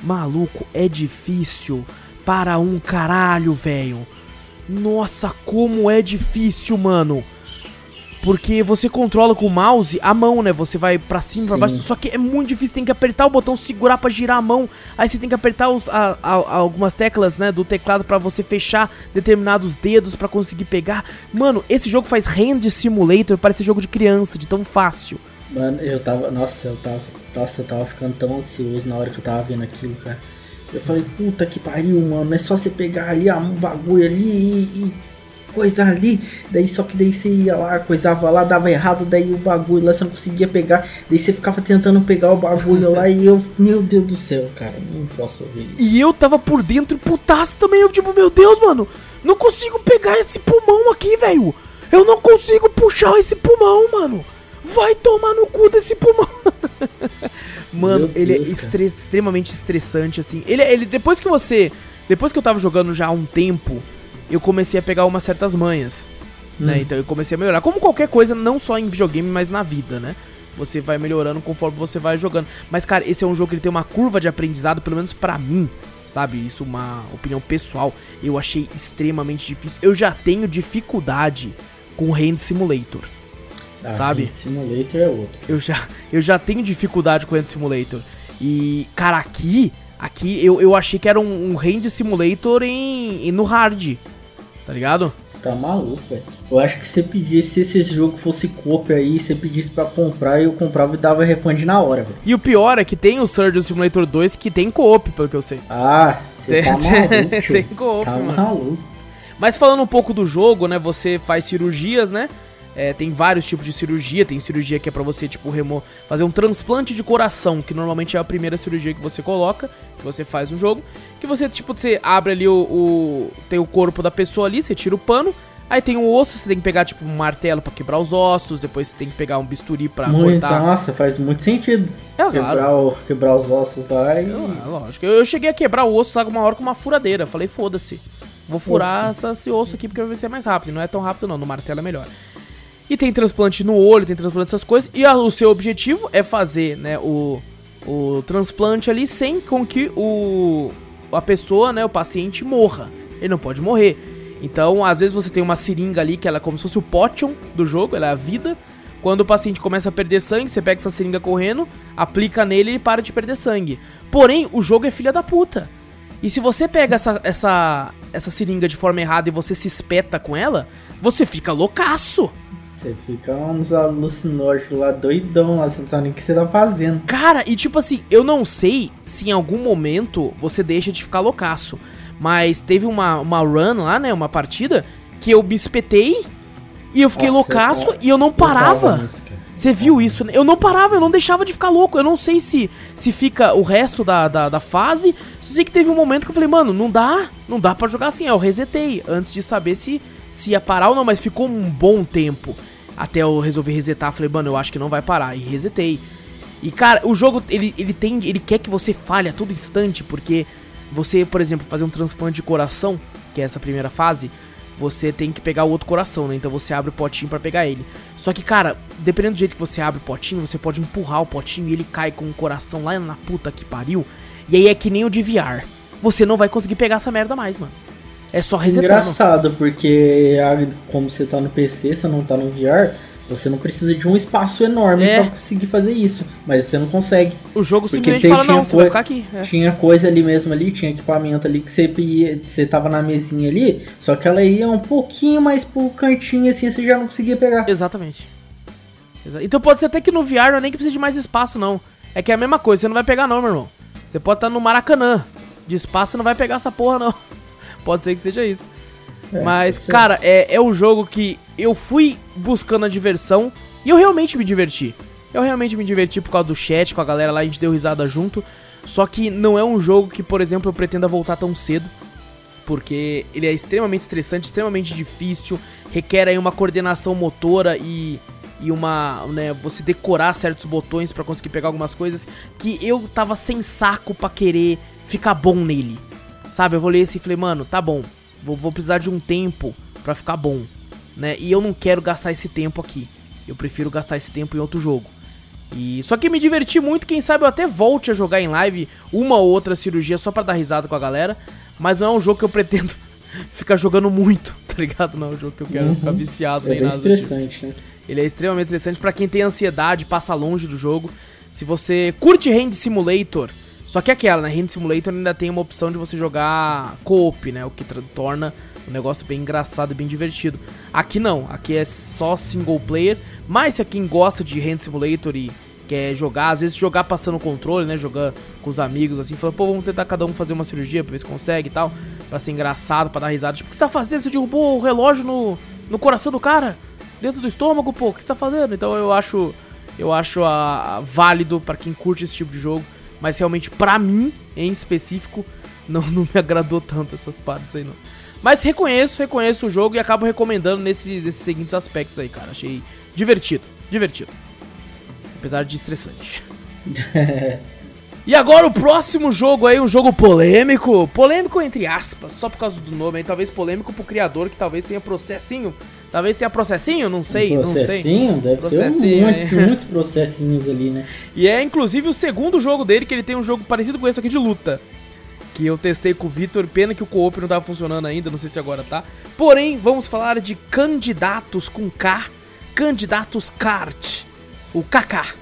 maluco, é difícil para um caralho, velho. Nossa, como é difícil, mano. Porque você controla com o mouse a mão, né? Você vai pra cima, pra baixo. Só que é muito difícil, tem que apertar o botão, segurar pra girar a mão. Aí você tem que apertar os, a, a, algumas teclas, né, do teclado para você fechar determinados dedos para conseguir pegar. Mano, esse jogo faz Hand Simulator, parece jogo de criança, de tão fácil. Mano, eu tava. Nossa, eu tava. Nossa, eu tava ficando tão ansioso na hora que eu tava vendo aquilo, cara. Eu falei, puta que pariu, mano. É só você pegar ali um bagulho ali e, e coisa ali. Daí só que daí você ia lá, coisava lá, dava errado, daí o bagulho lá você não conseguia pegar. Daí você ficava tentando pegar o bagulho lá e eu, meu Deus do céu, cara, não posso ouvir isso. E eu tava por dentro putaço também. Eu, tipo, meu Deus, mano, não consigo pegar esse pulmão aqui, velho. Eu não consigo puxar esse pulmão, mano. Vai tomar no cu desse pulmão. Mano, Deus, ele é estres extremamente estressante, assim. Ele, ele, depois que você. Depois que eu tava jogando já há um tempo, eu comecei a pegar umas certas manhas. Né? Hum. Né? Então eu comecei a melhorar. Como qualquer coisa, não só em videogame, mas na vida, né? Você vai melhorando conforme você vai jogando. Mas, cara, esse é um jogo que ele tem uma curva de aprendizado, pelo menos para mim, sabe? Isso é uma opinião pessoal. Eu achei extremamente difícil. Eu já tenho dificuldade com Hand Simulator. Ah, sabe? Hand Simulator é outro. Eu já, eu já tenho dificuldade com Hand Simulator. E, cara, aqui, aqui eu, eu achei que era um, um Hand Simulator em, em no hard. Tá ligado? Você tá maluco, velho. Eu acho que você pedisse, se esse jogo fosse coop aí, você pedisse pra comprar, eu comprava e dava refund na hora, velho. E o pior é que tem o Surgeon Simulator 2 que tem coop, pelo que eu sei. Ah, você tá maluco, Tem coop, tá mano. maluco. Mas falando um pouco do jogo, né, você faz cirurgias, né? É, tem vários tipos de cirurgia. Tem cirurgia que é para você, tipo, remo fazer um transplante de coração, que normalmente é a primeira cirurgia que você coloca, que você faz no jogo. Que você, tipo, você abre ali o, o. Tem o corpo da pessoa ali, você tira o pano. Aí tem o osso, você tem que pegar, tipo, um martelo para quebrar os ossos. Depois você tem que pegar um bisturi pra muito, cortar. Nossa, faz muito sentido. É, quebrar, claro. o, quebrar os ossos lá e. É, lógico. Eu, eu, cheguei a quebrar o osso lá uma hora com uma furadeira. Falei, foda-se. Vou furar essa, esse osso aqui porque vai ser mais rápido. Não é tão rápido, não. No martelo é melhor. E tem transplante no olho, tem transplante dessas coisas. E a, o seu objetivo é fazer, né, o, o transplante ali sem com que o a pessoa, né, o paciente morra. Ele não pode morrer. Então, às vezes você tem uma seringa ali que ela é como se fosse o potion do jogo, ela é a vida. Quando o paciente começa a perder sangue, você pega essa seringa correndo, aplica nele e ele para de perder sangue. Porém, o jogo é filha da puta. E se você pega essa, essa, essa seringa de forma errada e você se espeta com ela, você fica loucaço. Você fica uns alucinógenos lá, doidão lá, você não sabe nem o que você tá fazendo. Cara, e tipo assim, eu não sei se em algum momento você deixa de ficar loucaço. Mas teve uma, uma run lá, né? Uma partida que eu me espetei e eu fiquei Nossa, loucaço eu, e eu não parava. Você viu isso? Né? Eu não parava, eu não deixava de ficar louco. Eu não sei se se fica o resto da, da, da fase. Só sei que teve um momento que eu falei, mano, não dá, não dá para jogar assim. Eu resetei antes de saber se, se ia parar ou não, mas ficou um bom tempo. Até eu resolver resetar, falei, mano, eu acho que não vai parar. E resetei. E, cara, o jogo, ele, ele tem. Ele quer que você falhe a todo instante, porque você, por exemplo, fazer um transplante de coração, que é essa primeira fase, você tem que pegar o outro coração, né? Então você abre o potinho para pegar ele. Só que, cara, dependendo do jeito que você abre o potinho, você pode empurrar o potinho e ele cai com o coração lá na puta que pariu. E aí é que nem o de VR. Você não vai conseguir pegar essa merda mais, mano. É só resetar. Engraçado, porque como você tá no PC, você não tá no VR, você não precisa de um espaço enorme é. para conseguir fazer isso, mas você não consegue. O jogo simplesmente fala não, você vai ficar aqui. É. Tinha coisa ali mesmo ali, tinha equipamento ali que você ia, você tava na mesinha ali, só que ela ia um pouquinho mais pro cantinho assim, você já não conseguia pegar. Exatamente. Então pode ser até que no VR não é nem que precisa de mais espaço não. É que é a mesma coisa, você não vai pegar não, meu irmão. Você pode estar tá no Maracanã. De espaço você não vai pegar essa porra não. Pode ser que seja isso. É, Mas, cara, é, é um jogo que eu fui buscando a diversão e eu realmente me diverti. Eu realmente me diverti por causa do chat, com a galera lá, a gente deu risada junto. Só que não é um jogo que, por exemplo, eu pretenda voltar tão cedo. Porque ele é extremamente estressante, extremamente difícil, requer aí uma coordenação motora e, e uma, né, você decorar certos botões para conseguir pegar algumas coisas que eu tava sem saco para querer ficar bom nele Sabe, eu olhei assim e falei, mano, tá bom, vou, vou precisar de um tempo pra ficar bom, né? E eu não quero gastar esse tempo aqui. Eu prefiro gastar esse tempo em outro jogo. E só que me diverti muito, quem sabe eu até volte a jogar em live uma ou outra cirurgia só pra dar risada com a galera, mas não é um jogo que eu pretendo ficar jogando muito, tá ligado? Não é um jogo que eu quero Uhum. ficar viciado É nem bem nada. do tipo. estressante, né? Ele é extremamente estressante pra quem tem ansiedade, passa longe do jogo. Se você curte Hand Simulator, só que é aquela, né? Hand Simulator ainda tem uma opção de você jogar co-op, né? O que torna o negócio bem engraçado e bem divertido. Aqui não, aqui é só single player. Mas se quem gosta de Hand Simulator e quer jogar, às vezes jogar passando o controle, né? Jogar com os amigos assim, falando, pô, vamos tentar cada um fazer uma cirurgia pra ver se consegue e tal. Pra ser engraçado, pra dar risada. Tipo, o que você tá fazendo? Você derrubou o relógio no, no coração do cara? Dentro do estômago, pô, o que você tá fazendo? Então eu acho. Eu acho a, a válido pra quem curte esse tipo de jogo. Mas realmente, pra mim, em específico, não, não me agradou tanto essas partes aí, não. Mas reconheço, reconheço o jogo e acabo recomendando nesses, nesses seguintes aspectos aí, cara. Achei divertido, divertido. Apesar de estressante. E agora o próximo jogo aí, um jogo polêmico. Polêmico entre aspas, só por causa do nome aí. Talvez polêmico pro criador, que talvez tenha processinho. Talvez tenha processinho, não sei, um não sei. processinho? Deve Processinho, ter um muitos, é. muitos processinhos ali, né? E é inclusive o segundo jogo dele, que ele tem um jogo parecido com esse aqui de luta. Que eu testei com o Vitor, pena que o co-op não tava funcionando ainda, não sei se agora tá. Porém, vamos falar de candidatos com K, candidatos kart. O KK.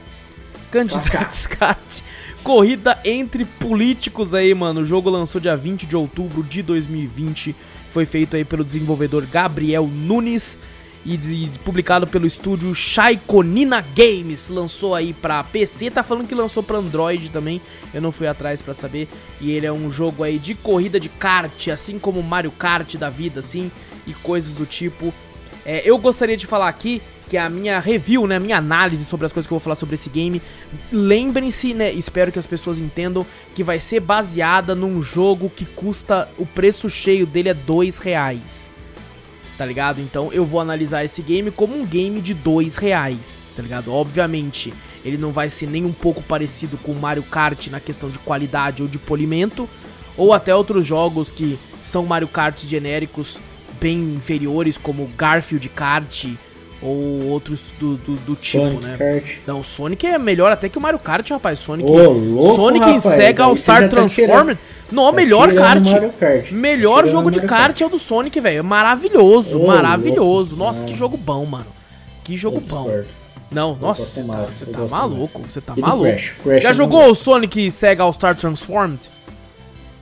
Candidatos kart. Corrida entre políticos aí, mano. O jogo lançou dia 20 de outubro de 2020. Foi feito aí pelo desenvolvedor Gabriel Nunes e de- publicado pelo estúdio Shaikonina Games. Lançou aí pra PC, tá falando que lançou pra Android também. Eu não fui atrás pra saber. E ele é um jogo aí de corrida de kart, assim como Mario Kart da vida, assim, e coisas do tipo. É, eu gostaria de falar aqui que a minha review, né, minha análise sobre as coisas que eu vou falar sobre esse game, lembrem-se, né, espero que as pessoas entendam que vai ser baseada num jogo que custa, o preço cheio dele é dois reais, tá ligado? Então eu vou analisar esse game como um game de dois reais, tá ligado? Obviamente, ele não vai ser nem um pouco parecido com Mario Kart na questão de qualidade ou de polimento, ou até outros jogos que são Mario Kart genéricos bem inferiores, como Garfield Kart ou outros do, do, do tipo, Sonic né? Kart. Não, o Sonic é melhor até que o Mario Kart, rapaz. Sonic, Ô, louco, Sonic rapaz, em Sega All Star já tá Transformed. Não, Tá melhor kart. Kart. Melhor Tá jogo de kart, é o do Sonic, velho. É maravilhoso, Ô, maravilhoso. louco. Nossa, que jogo bom, mano. Que jogo Eu bom. discordo. Não, nossa, gosto você tá, você eu tá maluco, você tá maluco. Crash? Crash Já é jogou o Sonic Sega All Star Transformed?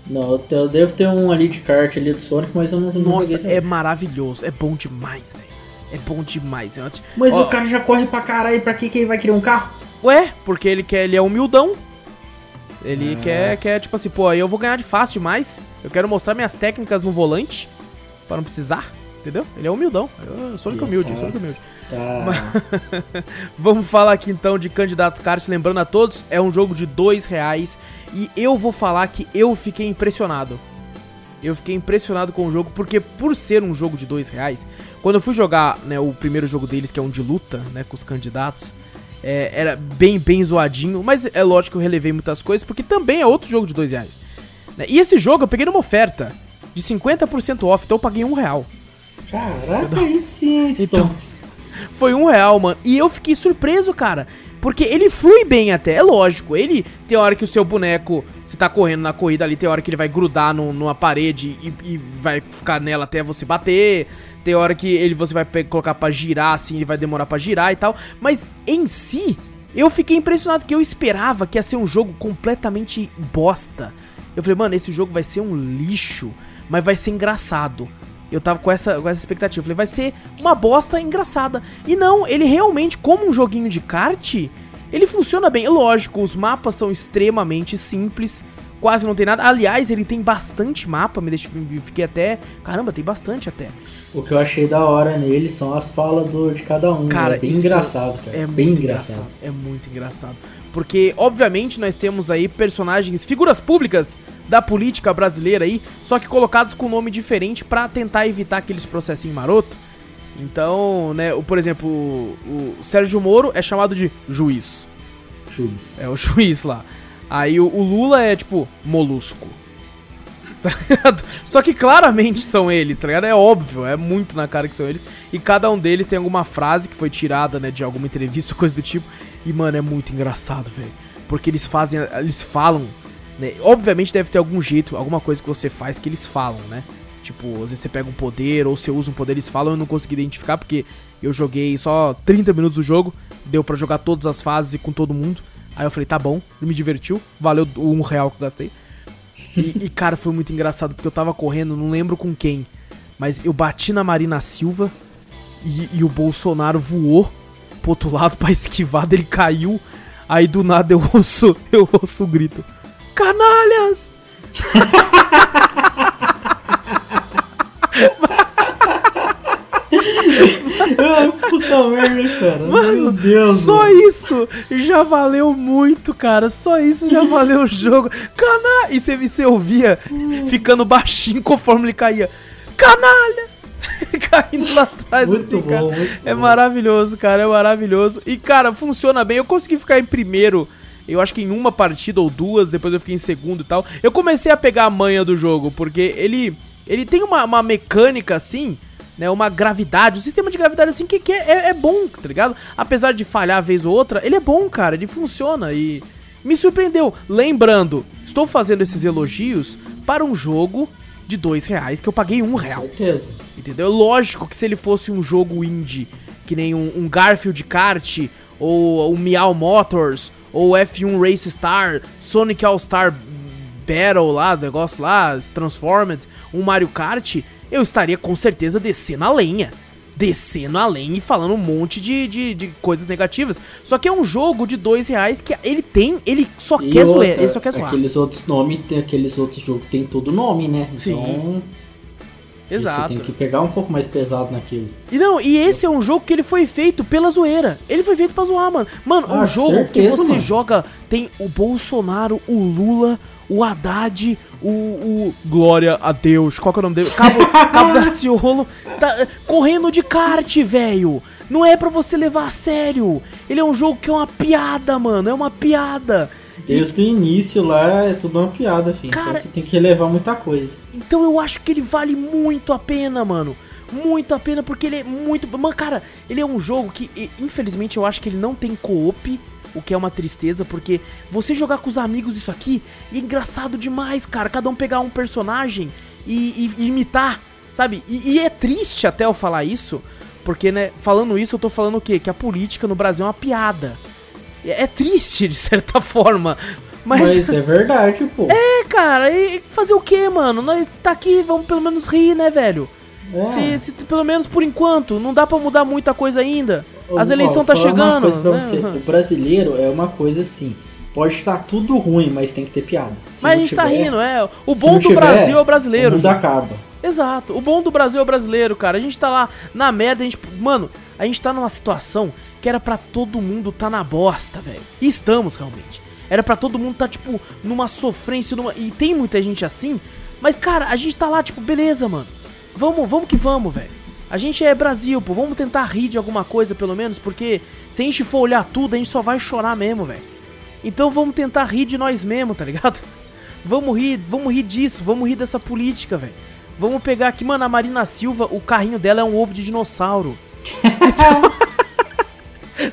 Não, eu eu devo ter um ali de kart ali do Sonic, mas eu não, não Nossa, é maravilhoso. É bom demais, velho. É bom demais. Acho- Mas Ó, o cara já corre pra caralho, pra que que ele vai criar um carro? Ué, porque ele quer, ele é humildão. Ele Ah. quer, quer, tipo assim, pô, aí eu vou ganhar de fácil demais. Eu quero mostrar minhas técnicas no volante. Pra não precisar, entendeu? Ele é humildão. Eu sou único humilde, eu sou único humilde. Tá. Vamos falar aqui então de Candidatos Kart. Lembrando a todos, é um jogo de dois reais. E eu vou falar que eu fiquei impressionado. Eu fiquei impressionado com o jogo, porque por ser um jogo de dois reais, quando eu fui jogar né, o primeiro jogo deles, que é um de luta, né, com os candidatos, é, era bem, bem zoadinho, mas é lógico que eu relevei muitas coisas, porque também é outro jogo de dois reais. né. E esse jogo eu peguei numa oferta de 50% off, então eu paguei um real. Caraca, aí sim, Então. Foi um real, mano. E eu fiquei surpreso, cara. Porque ele flui bem até, é lógico. Ele tem hora que o seu boneco, você tá correndo na corrida ali, tem hora que ele vai grudar no- numa parede e, e vai ficar nela até você bater. Tem hora que ele você vai colocar pra girar, assim, ele vai demorar pra girar e tal. Mas em si, eu fiquei impressionado porque eu esperava que ia ser um jogo completamente bosta. Eu falei, mano, esse jogo vai ser um lixo, mas vai ser engraçado. Eu tava com essa, com essa expectativa. Falei, vai ser uma bosta engraçada. E não, ele realmente, como um joguinho de kart, ele funciona bem. Lógico, os mapas são extremamente simples. Quase não tem nada. Aliás, ele tem bastante mapa. Me deixa, fiquei até. Caramba, tem bastante até. O que eu achei da hora nele são as falas do, de cada um. Cara, é bem engraçado, cara. É bem muito engraçado. engraçado. É muito engraçado. Porque, obviamente, nós temos aí personagens, figuras públicas da política brasileira aí, só que colocados com nome diferente pra tentar evitar aqueles processinhos maroto. Então, né, o, por exemplo, o, Sérgio Moro é chamado de juiz. Juiz. É o juiz lá. Aí o, o Lula é tipo molusco. tá ligado? Só que claramente são eles, tá ligado? É óbvio, é muito na cara que são eles. E cada um deles tem alguma frase que foi tirada, né, de alguma entrevista, coisa do tipo. E, mano, é muito engraçado, velho. Porque eles fazem, eles falam, né? Obviamente deve ter algum jeito, alguma coisa que você faz que eles falam, né? Tipo, às vezes você pega um poder ou você usa um poder, eles falam, eu não consegui identificar porque eu joguei só 30 minutos do jogo, deu para jogar todas as fases e com todo mundo. Aí eu falei, tá bom, me divertiu, valeu o um real que eu gastei. E, e, cara, foi muito engraçado porque eu tava correndo, não lembro com quem, mas eu bati na Marina Silva e, e o Bolsonaro voou pro outro lado pra esquivar, ele caiu. Aí do nada eu ouço, eu ouço o grito: Canalhas! Puta merda, cara. Mano, Meu Deus. Só mano. isso já valeu muito, cara. Só isso já valeu o jogo. Canalha! E você, você ouvia ficando baixinho conforme ele caía. Canalha! Caindo lá atrás muito assim, bom, cara. é bom. maravilhoso, cara. É maravilhoso. E, cara, funciona bem. Eu consegui ficar em primeiro. Eu acho que em uma partida ou duas, depois eu fiquei em segundo e tal. Eu comecei a pegar a manha do jogo, porque ele. Ele tem uma, uma mecânica assim né, uma gravidade, um sistema de gravidade assim que, que é, é, bom, tá ligado? Apesar de falhar vez ou outra, ele é bom, cara, ele funciona e me surpreendeu. Lembrando, estou fazendo esses elogios para um jogo de dois reais que eu paguei um real. Certeza. Entendeu? Lógico que se ele fosse um jogo indie, que nem um, um Garfield Kart, ou um Meow Motors, ou F1 Race Star, Sonic All Star Battle lá, negócio lá, Transformed, um Mario Kart, eu estaria com certeza descendo a lenha. Descendo a lenha e falando um monte de, de, de coisas negativas. Só que é um jogo de dois reais que ele tem, ele só e quer outra, zoar. Ele só quer zoar. Aqueles outros nomes, tem aqueles outros jogos que tem todo nome, né? Sim. Então. Exato. Você tem que pegar um pouco mais pesado naquilo. E não, e esse é um jogo que ele foi feito pela zoeira. Ele foi feito pra zoar, mano. Mano, Ah, um jogo certeza, que você mano. joga tem o Bolsonaro, o Lula, o Haddad, o, o Glória a Deus, qual que é o nome dele? Cabo, Cabo Daciolo, tá, correndo de kart, velho. Não é pra você levar a sério. Ele é um jogo que é uma piada, mano. É uma piada. Desde o início lá é tudo uma piada, filho. Cara- Então você tem que relevar muita coisa. Então eu acho que ele vale muito a pena, mano. Muito a pena porque ele é muito. Mano, cara, ele é um jogo que, infelizmente, eu acho que ele não tem co-op. O que é uma tristeza, porque você jogar com os amigos isso aqui é engraçado demais, cara. Cada um pegar um personagem e, e- e imitar, sabe? E, e é triste até eu falar isso, porque, né, falando isso, eu tô falando o quê? Que a política no Brasil é uma piada. É, é triste, de certa forma. Mas, Mas, é verdade, pô. é, cara, e fazer o quê, mano? Nós tá aqui, vamos pelo menos rir, né, velho? É. Se, se pelo menos por enquanto, não dá pra mudar muita coisa ainda. Ô, As eleições tá chegando. né? O brasileiro é uma coisa assim. Pode estar tudo ruim, mas tem que ter piada. Se Mas a gente tá tiver, rindo, é. O bom do tiver, Brasil é o brasileiro. O mundo acaba. Exato. O bom do Brasil é o brasileiro, cara. A gente tá lá na merda, a gente. Mano, a gente tá numa situação que era pra todo mundo tá na bosta, velho. E estamos realmente. Era pra todo mundo tá, tipo, numa sofrência, numa. E tem muita gente assim. Mas, cara, a gente tá lá, tipo, beleza, mano. Vamos, vamos que vamos, velho. A gente é Brasil, pô. Vamos tentar rir de alguma coisa, pelo menos, porque se a gente for olhar tudo, a gente só vai chorar mesmo, velho. Então vamos tentar rir de nós mesmo, tá ligado? Vamos rir, vamos rir disso, vamos rir dessa política, velho. Vamos pegar aqui, mano, a Marina Silva, o carrinho dela é um ovo de dinossauro.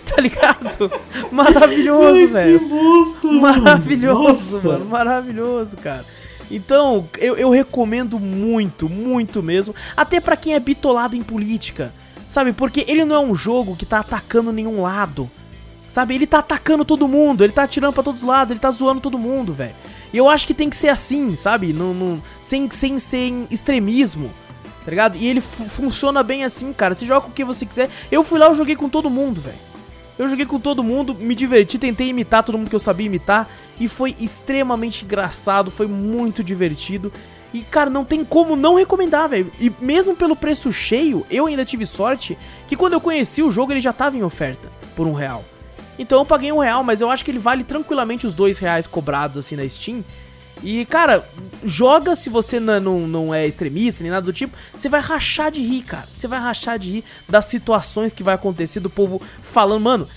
tá ligado? Maravilhoso, velho. Maravilhoso, Nossa. mano. Maravilhoso, cara. Então, eu, eu recomendo muito, muito mesmo. Até pra quem é bitolado em política. Sabe? Porque ele não é um jogo que tá atacando nenhum lado. Sabe? Ele tá atacando todo mundo, ele tá atirando pra todos os lados, ele tá zoando todo mundo, velho. E eu acho que tem que ser assim, sabe? Não, não- sem, sem, sem extremismo. Tá ligado? E ele fu- funciona bem assim, cara. Você joga com o que você quiser. Eu fui lá, eu joguei com todo mundo, velho. Eu joguei com todo mundo, me diverti, tentei imitar todo mundo que eu sabia imitar. E foi extremamente engraçado, foi muito divertido. E, cara, não tem como não recomendar, velho. E mesmo pelo preço cheio, eu ainda tive sorte que quando eu conheci o jogo ele já tava em oferta por um real. Então eu paguei um real, mas eu acho que ele vale tranquilamente os dois reais cobrados assim na Steam. E, cara, joga se você não, não, não é extremista nem nada do tipo. Você vai rachar de rir, cara. Você vai rachar de rir das situações que vai acontecer, do povo falando. Mano,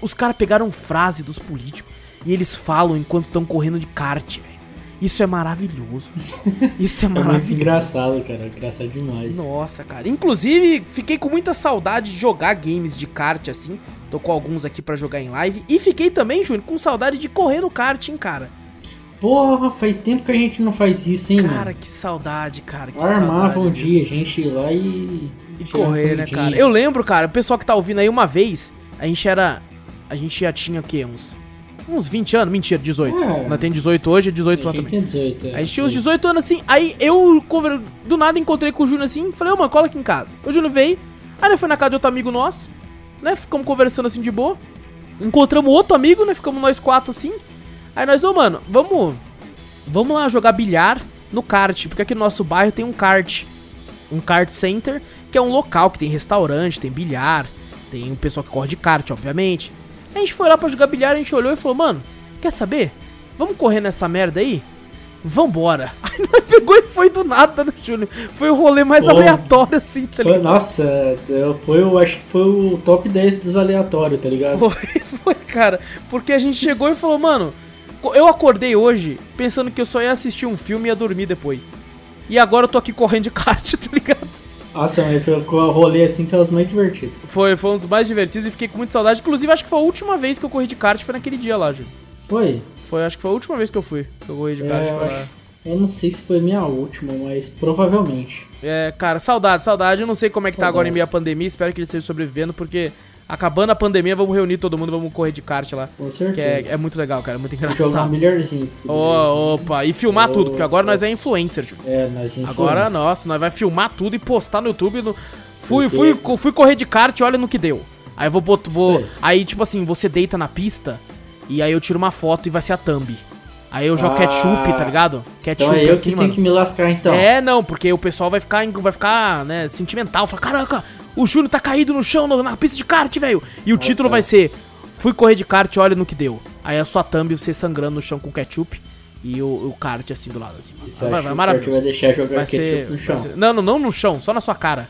os caras pegaram frase dos políticos e eles falam enquanto estão correndo de kart, velho. Isso é maravilhoso. Isso é É muito maravilhoso. engraçado, cara. Engraçado demais. Nossa, cara. Inclusive, fiquei com muita saudade de jogar games de kart assim. Tô com alguns aqui pra jogar em live. E fiquei também, Júnior, com saudade de correr no kart, hein, cara. Porra, faz tempo que a gente não faz isso, hein, Cara, mano? que saudade, cara. Que Armava saudade um disso. dia, a gente ir lá e. E correr, né, corridinha. cara? Eu lembro, cara, o pessoal que tá ouvindo aí uma vez, a gente era. A gente já tinha o quê? Uns. Uns 20 anos? Mentira, 18. É, Nós tem 18 hoje, é 18 a lá gente também. tem 18. é, A gente tinha uns sim. 18 anos assim, aí eu do nada encontrei com o Júnior assim, falei, ô mano, cola aqui em casa. O Júnior veio, aí nós foi na casa de outro amigo nosso, né? Ficamos conversando assim de boa. Encontramos outro amigo, né? Ficamos nós quatro assim. Aí nós, ô mano, vamos. Vamos lá jogar bilhar no kart, porque aqui no nosso bairro tem um kart. Um kart center, que é um local que tem restaurante, tem bilhar, tem um pessoal que corre de kart, obviamente. A gente foi lá pra jogar bilhar, a gente olhou e falou, mano, quer saber? Vamos correr nessa merda aí? Vambora. Aí nós pegou e foi do nada, né, Júnior? Foi o rolê mais Pô. aleatório assim, tá Foi- ligado? nossa, eu- foi, eu acho que foi o top 10 dos aleatórios, tá ligado? Foi, foi, cara. Porque a gente chegou e falou, mano, eu acordei hoje pensando que eu só ia assistir um filme e ia dormir depois. E agora eu tô aqui correndo de kart, tá ligado? Nossa, mas foi o rolê assim que é os mais divertidos. Foi, foi um dos mais divertidos e fiquei com muita saudade. Inclusive, acho que foi a última vez que eu corri de kart, foi naquele dia lá, Júnior. Foi? Foi, acho que foi a última vez que eu fui, que eu corri de É, kart. eu acho-. Eu não sei se foi minha última, mas provavelmente. É, cara, saudade, saudade. Eu não sei como é que tá agora em meio à Saudades. pandemia. Espero que ele esteja sobrevivendo, porque acabando a pandemia, vamos reunir todo mundo, vamos correr de kart lá. Com Que certeza. é, é muito legal, cara. É muito Jogar engraçado. melhorzinho. Ô, opa, e filmar Ô, tudo, porque agora ô. nós é influencer, Júnior. É, nós Agora, influência. nossa, nós vai filmar tudo e postar no YouTube. No... Fui, fui, fui correr de kart, olha no que deu. Aí eu vou, bot... vou. Aí, tipo assim, você deita na pista e aí eu tiro uma foto e vai ser a thumb. Aí eu jogo Ah. ketchup, tá ligado? Ketchup Então é eu assim, que mano. tenho que me lascar então. É, não, porque o pessoal vai ficar, vai ficar, né, sentimental. Fala, caraca, o Júnior tá caído no chão no- na pista de kart, velho. E o título tá. vai ser: Fui correr de kart, olha no que deu. Aí a sua thumb, você sangrando no chão com ketchup e o, o kart assim do lado, assim. Isso Vai, vai, maravilhoso. Vai deixar jogar Vai ketchup ser, no chão. ser- Não, não, não no chão, só na sua cara.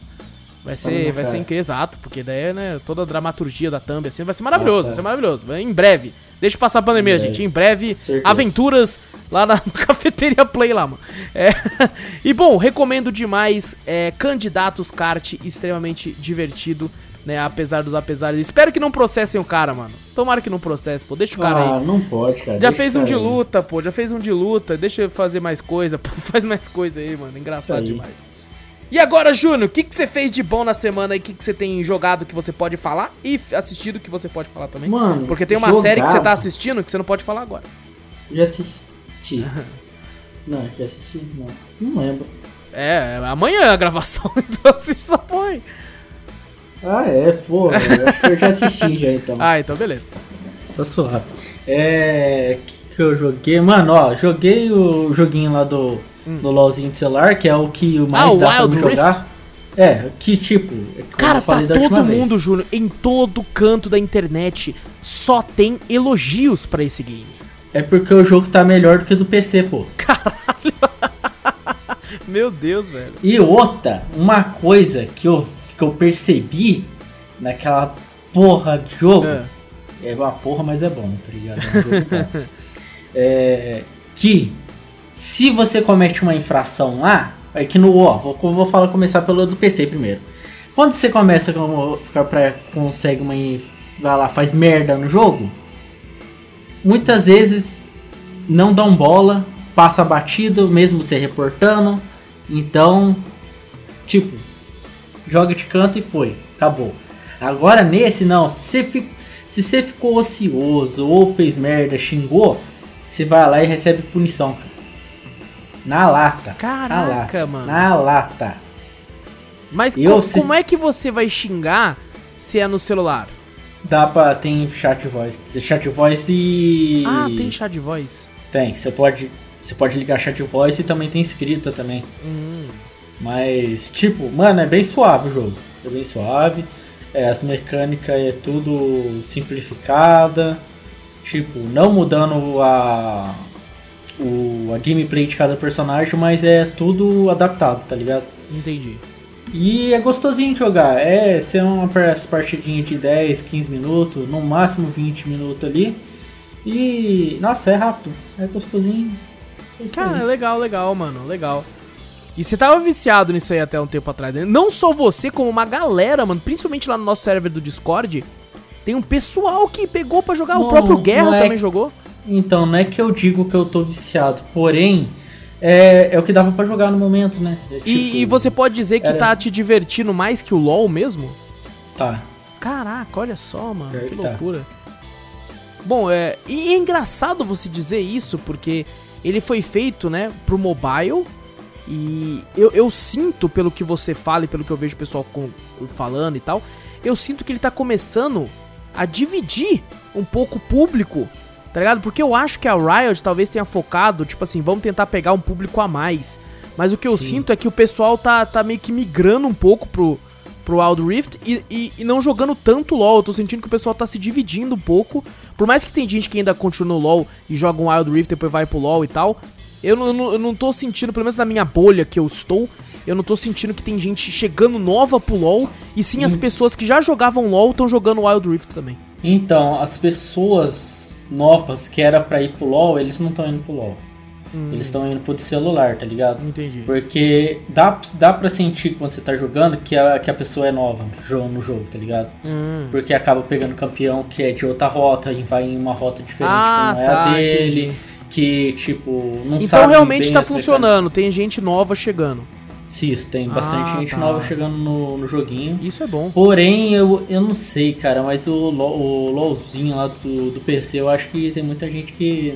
Vai ser, vai ser cara. incrível, exato, porque daí, né, toda a dramaturgia da thumb assim vai ser maravilhoso, Ah, tá. vai ser maravilhoso. Em breve. Deixa passar a pandemia, Em breve. gente. Em breve, Certeza. aventuras lá na cafeteria Play lá, mano. É. E bom, recomendo demais é, Candidatos Kart, extremamente divertido, né, apesar dos apesares. Espero que não processem o cara, mano. Tomara que não processe, pô. Deixa o cara aí. Ah, não pode, cara. Já Deixa fez um de aí. luta, pô. Já fez um de luta. Deixa eu fazer mais coisa. Pô, faz mais coisa aí, mano. Engraçado aí. demais. E agora, Júnior, o que, que você fez de bom na semana aí? O que, que você tem jogado que você pode falar? E assistido que você pode falar também? Mano, Porque tem uma jogado. série que você tá assistindo que você não pode falar agora. Já assisti. não, já assisti? Não. Não lembro. É, amanhã é a gravação, então assiste essa porra aí. Ah, é, pô. Acho que eu já assisti já então. Ah, então beleza. Tá suave. É. O que, que eu joguei? Mano, ó, joguei o joguinho lá do, do LOLzinho de celular, que é o que o mais Hum. Ah, dá pra Wild me jogar. Rift? É, que tipo. é como Cara, eu falei tá todo vez. mundo, Júnior, em todo canto da internet, só tem elogios pra esse game. É porque o jogo tá melhor do que o do PC, pô. Meu Deus, velho. E outra, uma coisa que eu, que eu percebi naquela porra de jogo. É. É uma porra, mas é bom, tá ligado? É um jogo bom. É, que se você comete uma infração lá, é que no ó, vou, vou falar começar pelo do PC primeiro. Quando você começa com pra consegue uma vai lá, faz merda no jogo, muitas vezes não dão bola, passa batido, mesmo você reportando. Então, tipo, joga de canto e foi, acabou. Agora nesse não, se você, fi- se você ficou ocioso ou fez merda, xingou, você vai lá e recebe punição. cara. Na lata. Caraca, na lata, mano. Na lata. Mas Eu sei- como é que você vai xingar se é no celular? Dá pra. Tem chat voice. Chat voice e. Ah, tem chat voz. Tem, você pode. Você pode ligar chat voice e também tem escrita também. Hum. Mas, tipo, mano, é bem suave o jogo. É bem suave. É, as mecânicas é tudo simplificada. Tipo, não mudando a. O, a gameplay de cada personagem, mas é tudo adaptado, tá ligado? Entendi. E é gostosinho de jogar. É ser uma par- partidinha de 10, 15 minutos, no máximo 20 minutos ali. E. Nossa, é rápido. É gostosinho. É Cara, legal, legal, mano, legal. E você tava viciado nisso aí até um tempo atrás, né? Não só você, como uma galera, mano, principalmente lá no nosso server do Discord, tem um pessoal que pegou pra jogar, o próprio Guerra é- também jogou. Então, não é que eu digo que eu tô viciado, porém, é, é o que dava pra jogar no momento, né? É E, tipo, e você pode dizer que era- tá te divertindo mais que o LoL mesmo? Tá. Caraca, olha só, mano, Pior que tá. loucura. Bom, é, e é engraçado você dizer isso, porque ele foi feito, né, pro mobile, e eu, eu sinto, pelo que você fala e pelo que eu vejo o pessoal com- falando e tal, eu sinto que ele tá começando a dividir um pouco o público, tá ligado? Porque eu acho que a Riot talvez tenha focado, tipo assim, vamos tentar pegar um público a mais. Mas o que eu Sim. sinto é que o pessoal tá, tá meio que migrando um pouco pro, pro Wild Rift e, e, e não jogando tanto LoL. Eu tô sentindo que o pessoal tá se dividindo um pouco. Por mais que tem gente que ainda continua no LoL e joga um Wild Rift, depois vai pro LoL e tal. Eu não, eu eu não tô sentindo, pelo menos na minha bolha que eu estou, eu não tô sentindo que tem gente chegando nova pro LoL. E sim as pessoas que já jogavam LoL estão jogando Wild Rift também. Então, as pessoas novas que era pra ir pro LoL, eles não estão indo pro LoL. Hum. Eles estão indo pro celular, tá ligado? Entendi. Porque dá, dá pra sentir quando você tá jogando que a, que a pessoa é nova no jogo, tá ligado? Hum. Porque acaba pegando campeão que é de outra rota e vai em uma rota diferente Ah, que não é tá, a dele. entendi. Que, tipo, não Então sabe realmente bem tá funcionando, mecânicas. tem gente nova chegando. Sim, isso, tem bastante Ah, gente tá. nova chegando no, no joguinho. Isso é bom. Porém, eu, eu não sei, cara, mas o, Lo- o LOLzinho lá do, do PC, eu acho que tem muita gente que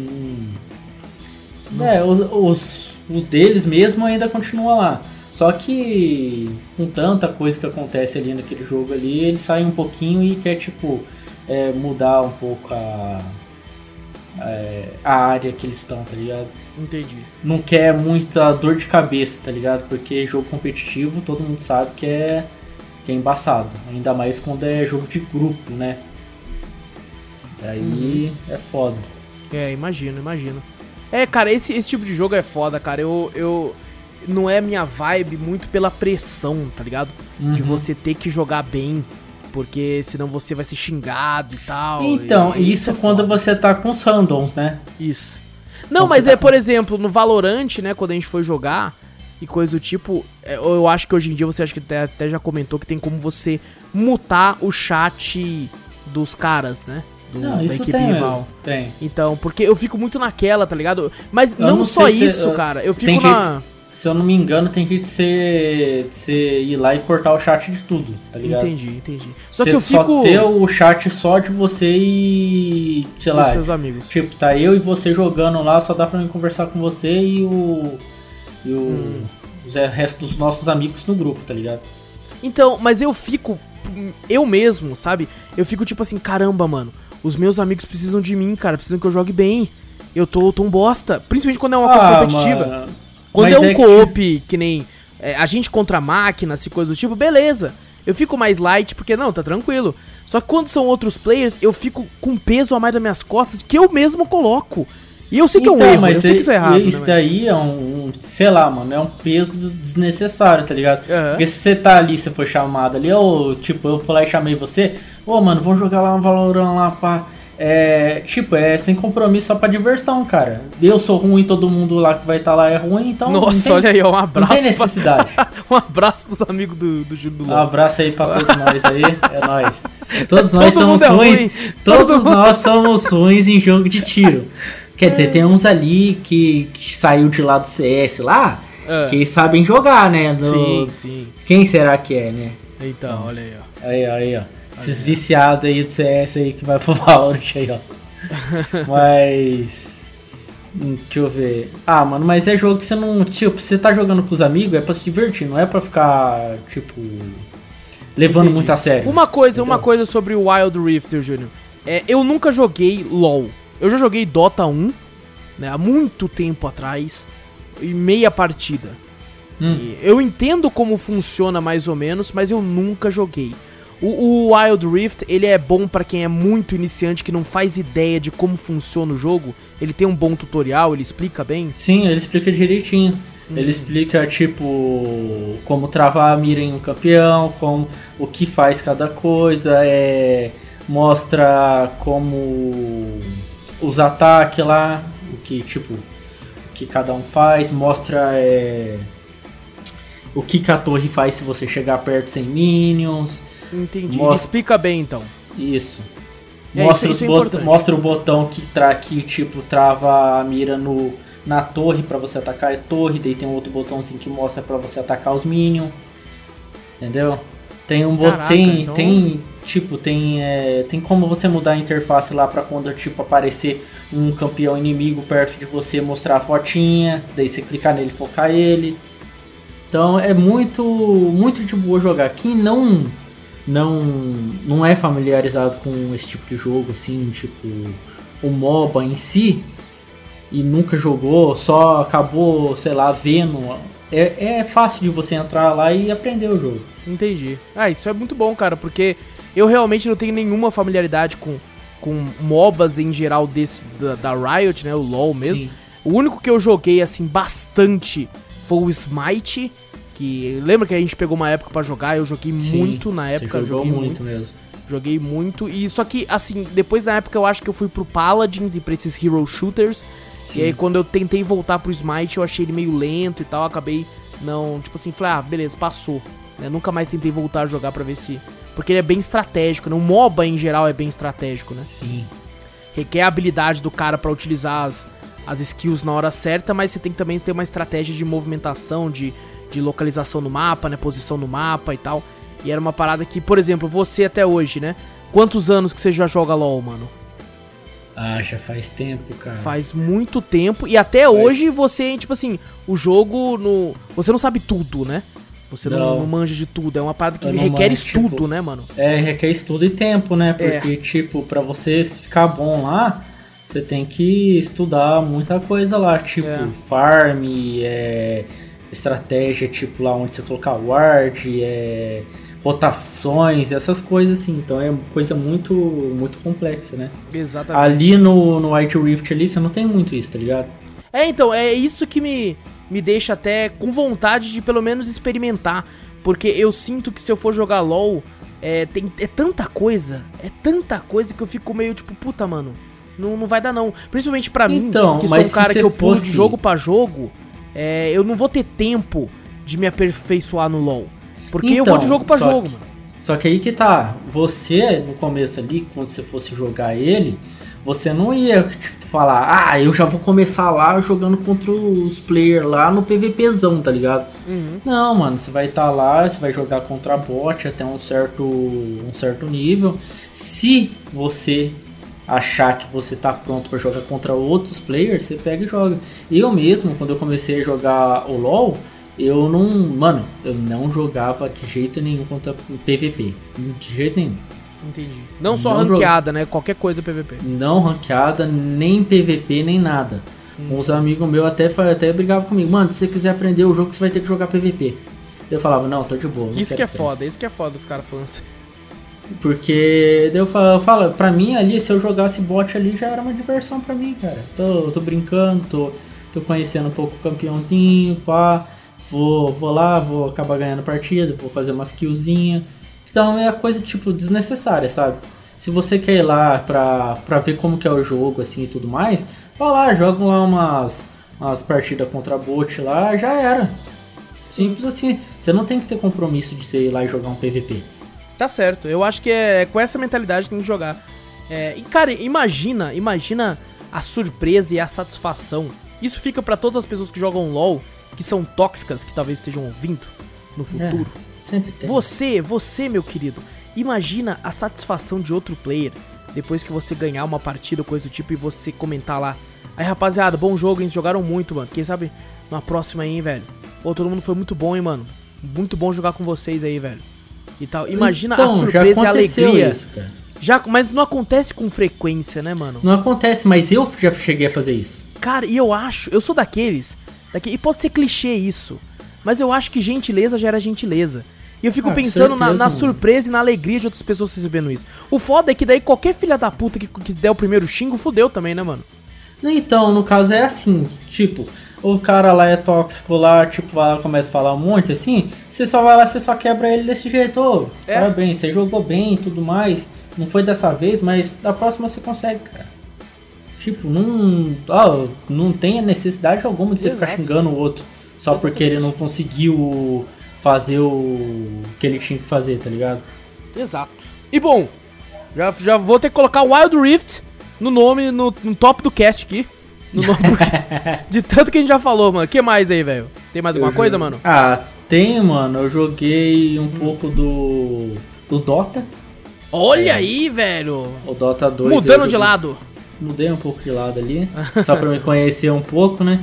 não. É, os, os, os deles mesmo ainda continuam lá. Só que com tanta coisa que acontece ali naquele jogo ali, ele sai um pouquinho e quer, tipo, é, mudar um pouco a, é, a área que eles estão, tá ligado? Entendi. não quer muita dor de cabeça, tá ligado? Porque jogo competitivo todo mundo sabe que é, que é embaçado. Ainda mais quando é jogo de grupo, né? Aí é foda. É, imagino, imagino. É, cara, esse, esse tipo de jogo é foda, cara. Eu, eu. Não é minha vibe muito pela pressão, tá ligado? De Uhum. você ter que jogar bem. Porque senão você vai ser xingado e tal. Então, e- isso é quando foda. você tá com os randoms, né? Isso. Não, mas é, tá por exemplo, no Valorant, né, quando a gente foi jogar e coisa do tipo, é, eu acho que hoje em dia você acha que até, até já comentou que tem como você mutar o chat dos caras, né? Do, Não, da isso equipe tem rival. mesmo. Tem. Então, porque eu fico muito naquela, tá ligado? Mas Eu não, não só sei se- isso, eu- cara. Eu fico tem na. Se eu não me engano, tem que ser, você ir lá e cortar o chat de tudo, tá ligado? Entendi, entendi. Só Você que eu fico. Só ter o chat só de você e. sei com lá. seus amigos. Tipo, tá eu e você jogando lá, só dá pra mim conversar com você e o. E o. Hum. É, resto dos nossos amigos no grupo, tá ligado? Então, mas eu fico. Eu mesmo, sabe? Eu fico tipo assim, caramba, mano. Os meus amigos precisam de mim, cara. Precisam que eu jogue bem. Eu tô, tô um bosta. Principalmente quando é uma coisa competitiva. Ah, mano, Quando mas é um que, co-op, que nem é, a gente contra máquinas e coisas do tipo, beleza. Eu fico mais light porque, não, tá tranquilo. Só que quando são outros players, eu fico com peso a mais das minhas costas que eu mesmo coloco. E eu sei que é um Então, erro, mas eu sei que isso é errado. né, Isso mas- daí é um, um- sei lá, mano, é um peso desnecessário, tá ligado? Aham. Porque se você tá ali, você foi chamado ali, ou tipo, eu fui lá e chamei você, ô mano, vamos jogar lá um Valorant lá, pá. É, tipo, é sem compromisso só pra diversão, cara. Eu sou ruim, todo mundo lá que vai estar lá é ruim, então. não Nossa, tem- olha aí, ó, um Não abraço. tem necessidade. pra- um abraço pros amigos do, do Júlio do Um LOL. abraço aí pra todos nós aí, é nóis. Todos Todo nós somos mundo é ruins. ruim, Todos todo mundo- nós somos ruins em jogo de tiro. Quer dizer, tem uns ali que, que saiu de lá do CS lá, É. que sabem jogar, né? No- Sim, sim. Quem será que é, né? Então, olha aí, ó. Aí, aí, ó. Esses viciados aí do CS aí que vai pro Valorant aí, ó. Mas. hum, Deixa eu ver. Ah, mano, mas é jogo que você não. Tipo, você tá jogando com os amigos, é pra se divertir, não é pra ficar, tipo. Levando Entendi. muito a sério. Uma coisa, uma Então. coisa sobre o Wild Rift, Júnior. É, eu nunca joguei LoL. Eu já joguei Dota 1, né, há muito tempo atrás, e meia partida. Hum. E eu entendo como funciona mais ou menos, mas eu nunca joguei. O, o Wild Rift, ele é bom pra quem é muito iniciante, que não faz ideia de como funciona o jogo. Ele tem um bom tutorial, ele explica bem. Sim, ele explica direitinho. Ele explica, tipo, como travar a mira em um campeão, com o que faz cada coisa, é, mostra como os ataques lá, o que, tipo, que cada um faz, mostra é, o que, que a torre faz se você chegar perto sem minions. Entendi. Mostra... Explica bem então. Isso. É, mostra, isso, isso é mostra o botão que, tra que tipo trava a mira no, na torre para você atacar a torre, daí tem um outro botãozinho que mostra para você atacar os minions. Entendeu? Tem um botão. Tem, então... tem tipo, tem, é, tem como você mudar a interface lá para quando tipo aparecer um campeão inimigo perto de você, mostrar a fotinha, daí você clicar nele e focar ele. Então é muito muito de boa jogar. Quem não não não é familiarizado com esse tipo de jogo assim, tipo o MOBA em si e nunca jogou, só acabou, sei lá, vendo, é, é fácil de você entrar lá e aprender o jogo. Entendi. Ah, isso é muito bom, cara, porque eu realmente não tenho nenhuma familiaridade com, com MOBAs em geral desse da, da Riot, né? O LoL mesmo. Sim. O único que eu joguei assim bastante foi o Smite, que lembra que a gente pegou uma época para jogar, eu joguei Sim, muito na época, joguei muito, muito mesmo. Joguei muito e só que assim, depois na época eu acho que eu fui pro Paladins e pra esses hero shooters. Sim. E aí quando eu tentei voltar pro Smite, eu achei ele meio lento e tal, acabei não, tipo assim, falei, ah, beleza, passou. Eu nunca mais tentei voltar a jogar para ver se porque ele é bem estratégico, né? O MOBA em geral é bem estratégico, né? Sim. Requer a habilidade do cara para utilizar as, as skills na hora certa, mas você tem que também ter uma estratégia de movimentação, de, de localização no mapa, né? Posição no mapa e tal. E era uma parada que, por exemplo, você até hoje, né? Quantos anos que você já joga LoL, mano? Ah, já faz tempo, cara. Faz muito tempo. E até faz... hoje você, tipo assim, o jogo no. Você não sabe tudo, né? Você não. não, manja de tudo. É uma parada que requer manjo, estudo, tipo, né, mano? É, requer estudo e tempo, né? É. Porque, é. tipo, para você ficar bom lá, você tem que estudar muita coisa lá. Tipo, é. farm, é, estratégia, tipo, lá onde você colocar ward, é, rotações, essas coisas assim. Então é coisa muito, muito complexa, né? Exatamente. Ali no, no White Rift ali, você não tem muito isso, tá ligado? É, então, é isso que me me deixa até com vontade de pelo menos experimentar. Porque eu sinto que se eu for jogar LOL, é, tem, é tanta coisa, é tanta coisa que eu fico meio tipo, puta, mano, não, não vai dar não. Principalmente para então, mim, que sou um cara que eu pulo fosse... de jogo para jogo, é, eu não vou ter tempo de me aperfeiçar no LoL. Porque então, eu vou de então, jogo para jogo, que. Só que aí que tá, você no começo ali, quando você fosse jogar ele, você não ia tipo, falar, ah, eu já vou começar lá jogando contra os players lá no PVPzão, tá ligado? Uhum. Não, mano, você vai estar tá lá, você vai jogar contra bot até um certo, um certo nível. Se você achar que você tá pronto para jogar contra outros players, você pega e joga. Eu mesmo, quando eu comecei a jogar o LoL, eu não, mano, eu não jogava de jeito nenhum contra PVP, de jeito nenhum. Entendi. Não só não ranqueada, né? Qualquer coisa PVP. Não ranqueada, nem PVP, nem nada. Hum. Uns amigos meus até, até brigavam comigo. Mano, se você quiser aprender o jogo, você vai ter que jogar PVP. Eu falava, não, tô de boa. Isso que é foda, isso que é foda os caras falando assim. Porque eu falo, pra mim ali, se eu jogasse bot ali, já era uma diversão pra mim, cara. Tô, tô brincando, tô, tô conhecendo um pouco o campeãozinho, pá. Vou, vou lá, vou acabar ganhando partida, vou fazer umas killzinhas então é coisa, tipo, desnecessária, sabe? Se você quer ir lá pra, pra ver como que é o jogo, assim, e tudo mais, vá lá, joga lá umas, umas partidas contra bot lá, já era. Simples assim. Você não tem que ter compromisso de você ir lá e jogar um PVP. Tá certo. Eu acho que é, é com essa mentalidade que tem que jogar. É, e, cara, imagina, imagina a surpresa e a satisfação. Isso fica para todas as pessoas que jogam LoL, que são tóxicas, que talvez estejam ouvindo no futuro. É. Sempre tem. Você, você, meu querido, imagina a satisfação de outro player depois que você ganhar uma partida ou coisa do tipo e você comentar lá. Aí, rapaziada, bom jogo, eles jogaram muito, mano. Quem sabe na próxima aí, hein, velho. Pô, todo mundo foi muito bom, hein, mano. Muito bom jogar com vocês aí, velho. E tal. Imagina então, a surpresa e a alegria. Isso, cara. Já, mas não acontece com frequência, né, mano? Não acontece, mas eu já cheguei a fazer isso. Cara, e eu acho, eu sou daqueles, daqui, e pode ser clichê isso, mas eu acho que gentileza gera gentileza. E eu fico ah, pensando certeza, na, na surpresa e na alegria de outras pessoas recebendo isso. O foda é que daí qualquer filha da puta que, que der o primeiro xingo, fudeu também, né, mano? Então, no caso é assim, tipo, o cara lá é tóxico lá, tipo, vai lá, começa a falar um monte assim, você só vai lá, você só quebra ele desse jeito, ô, é. parabéns, você jogou bem e tudo mais, não foi dessa vez, mas da próxima você consegue, cara. Tipo, não, ó, não tem necessidade alguma de você ficar Exato. xingando o outro só porque ele não conseguiu fazer o que ele tinha que fazer, tá ligado? Exato. E bom, já, já vou ter que colocar Wild Rift no nome, no, no top do cast aqui. No porque- de tanto que a gente já falou, mano. O que mais aí, velho? Tem mais alguma Eu coisa, joguei- mano? Ah, tem, mano. Eu joguei um pouco do. do Dota. Olha aí, velho. O Dota 2. Mudando de lado. Mudei um pouco de lado ali. só pra me conhecer um pouco, né?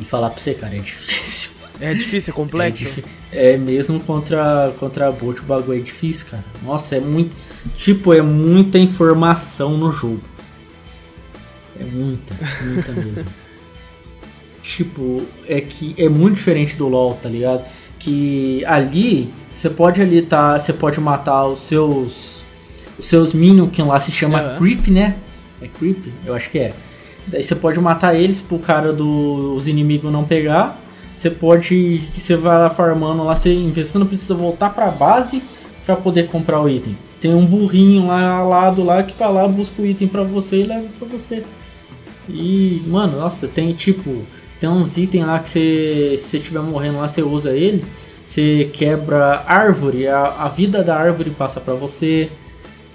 E falar pra você, cara, é difícil. É difícil, é É, complexo. difí- é mesmo contra, contra bot o bagulho é difícil, cara. Nossa, é muito. Tipo, é muita informação no jogo. É muita, muita mesmo. Tipo, é que é muito diferente do LoL, tá ligado? Que ali você pode ali tá, você pode matar os seus os seus minions que lá se chama Aham. creep, né? É creep? Eu acho que é. Daí você pode matar eles pro cara dos inimigos não pegar. Você pode, você vai lá farmando lá, você investindo precisa voltar pra base pra poder comprar o item. Tem um burrinho lá ao lado lá que vai lá busca o item pra você e leva pra você. E, mano, nossa, tem tipo. Tem uns itens lá que você. Se você estiver morrendo lá, você usa eles. Você quebra árvore, a, a vida da árvore passa pra você.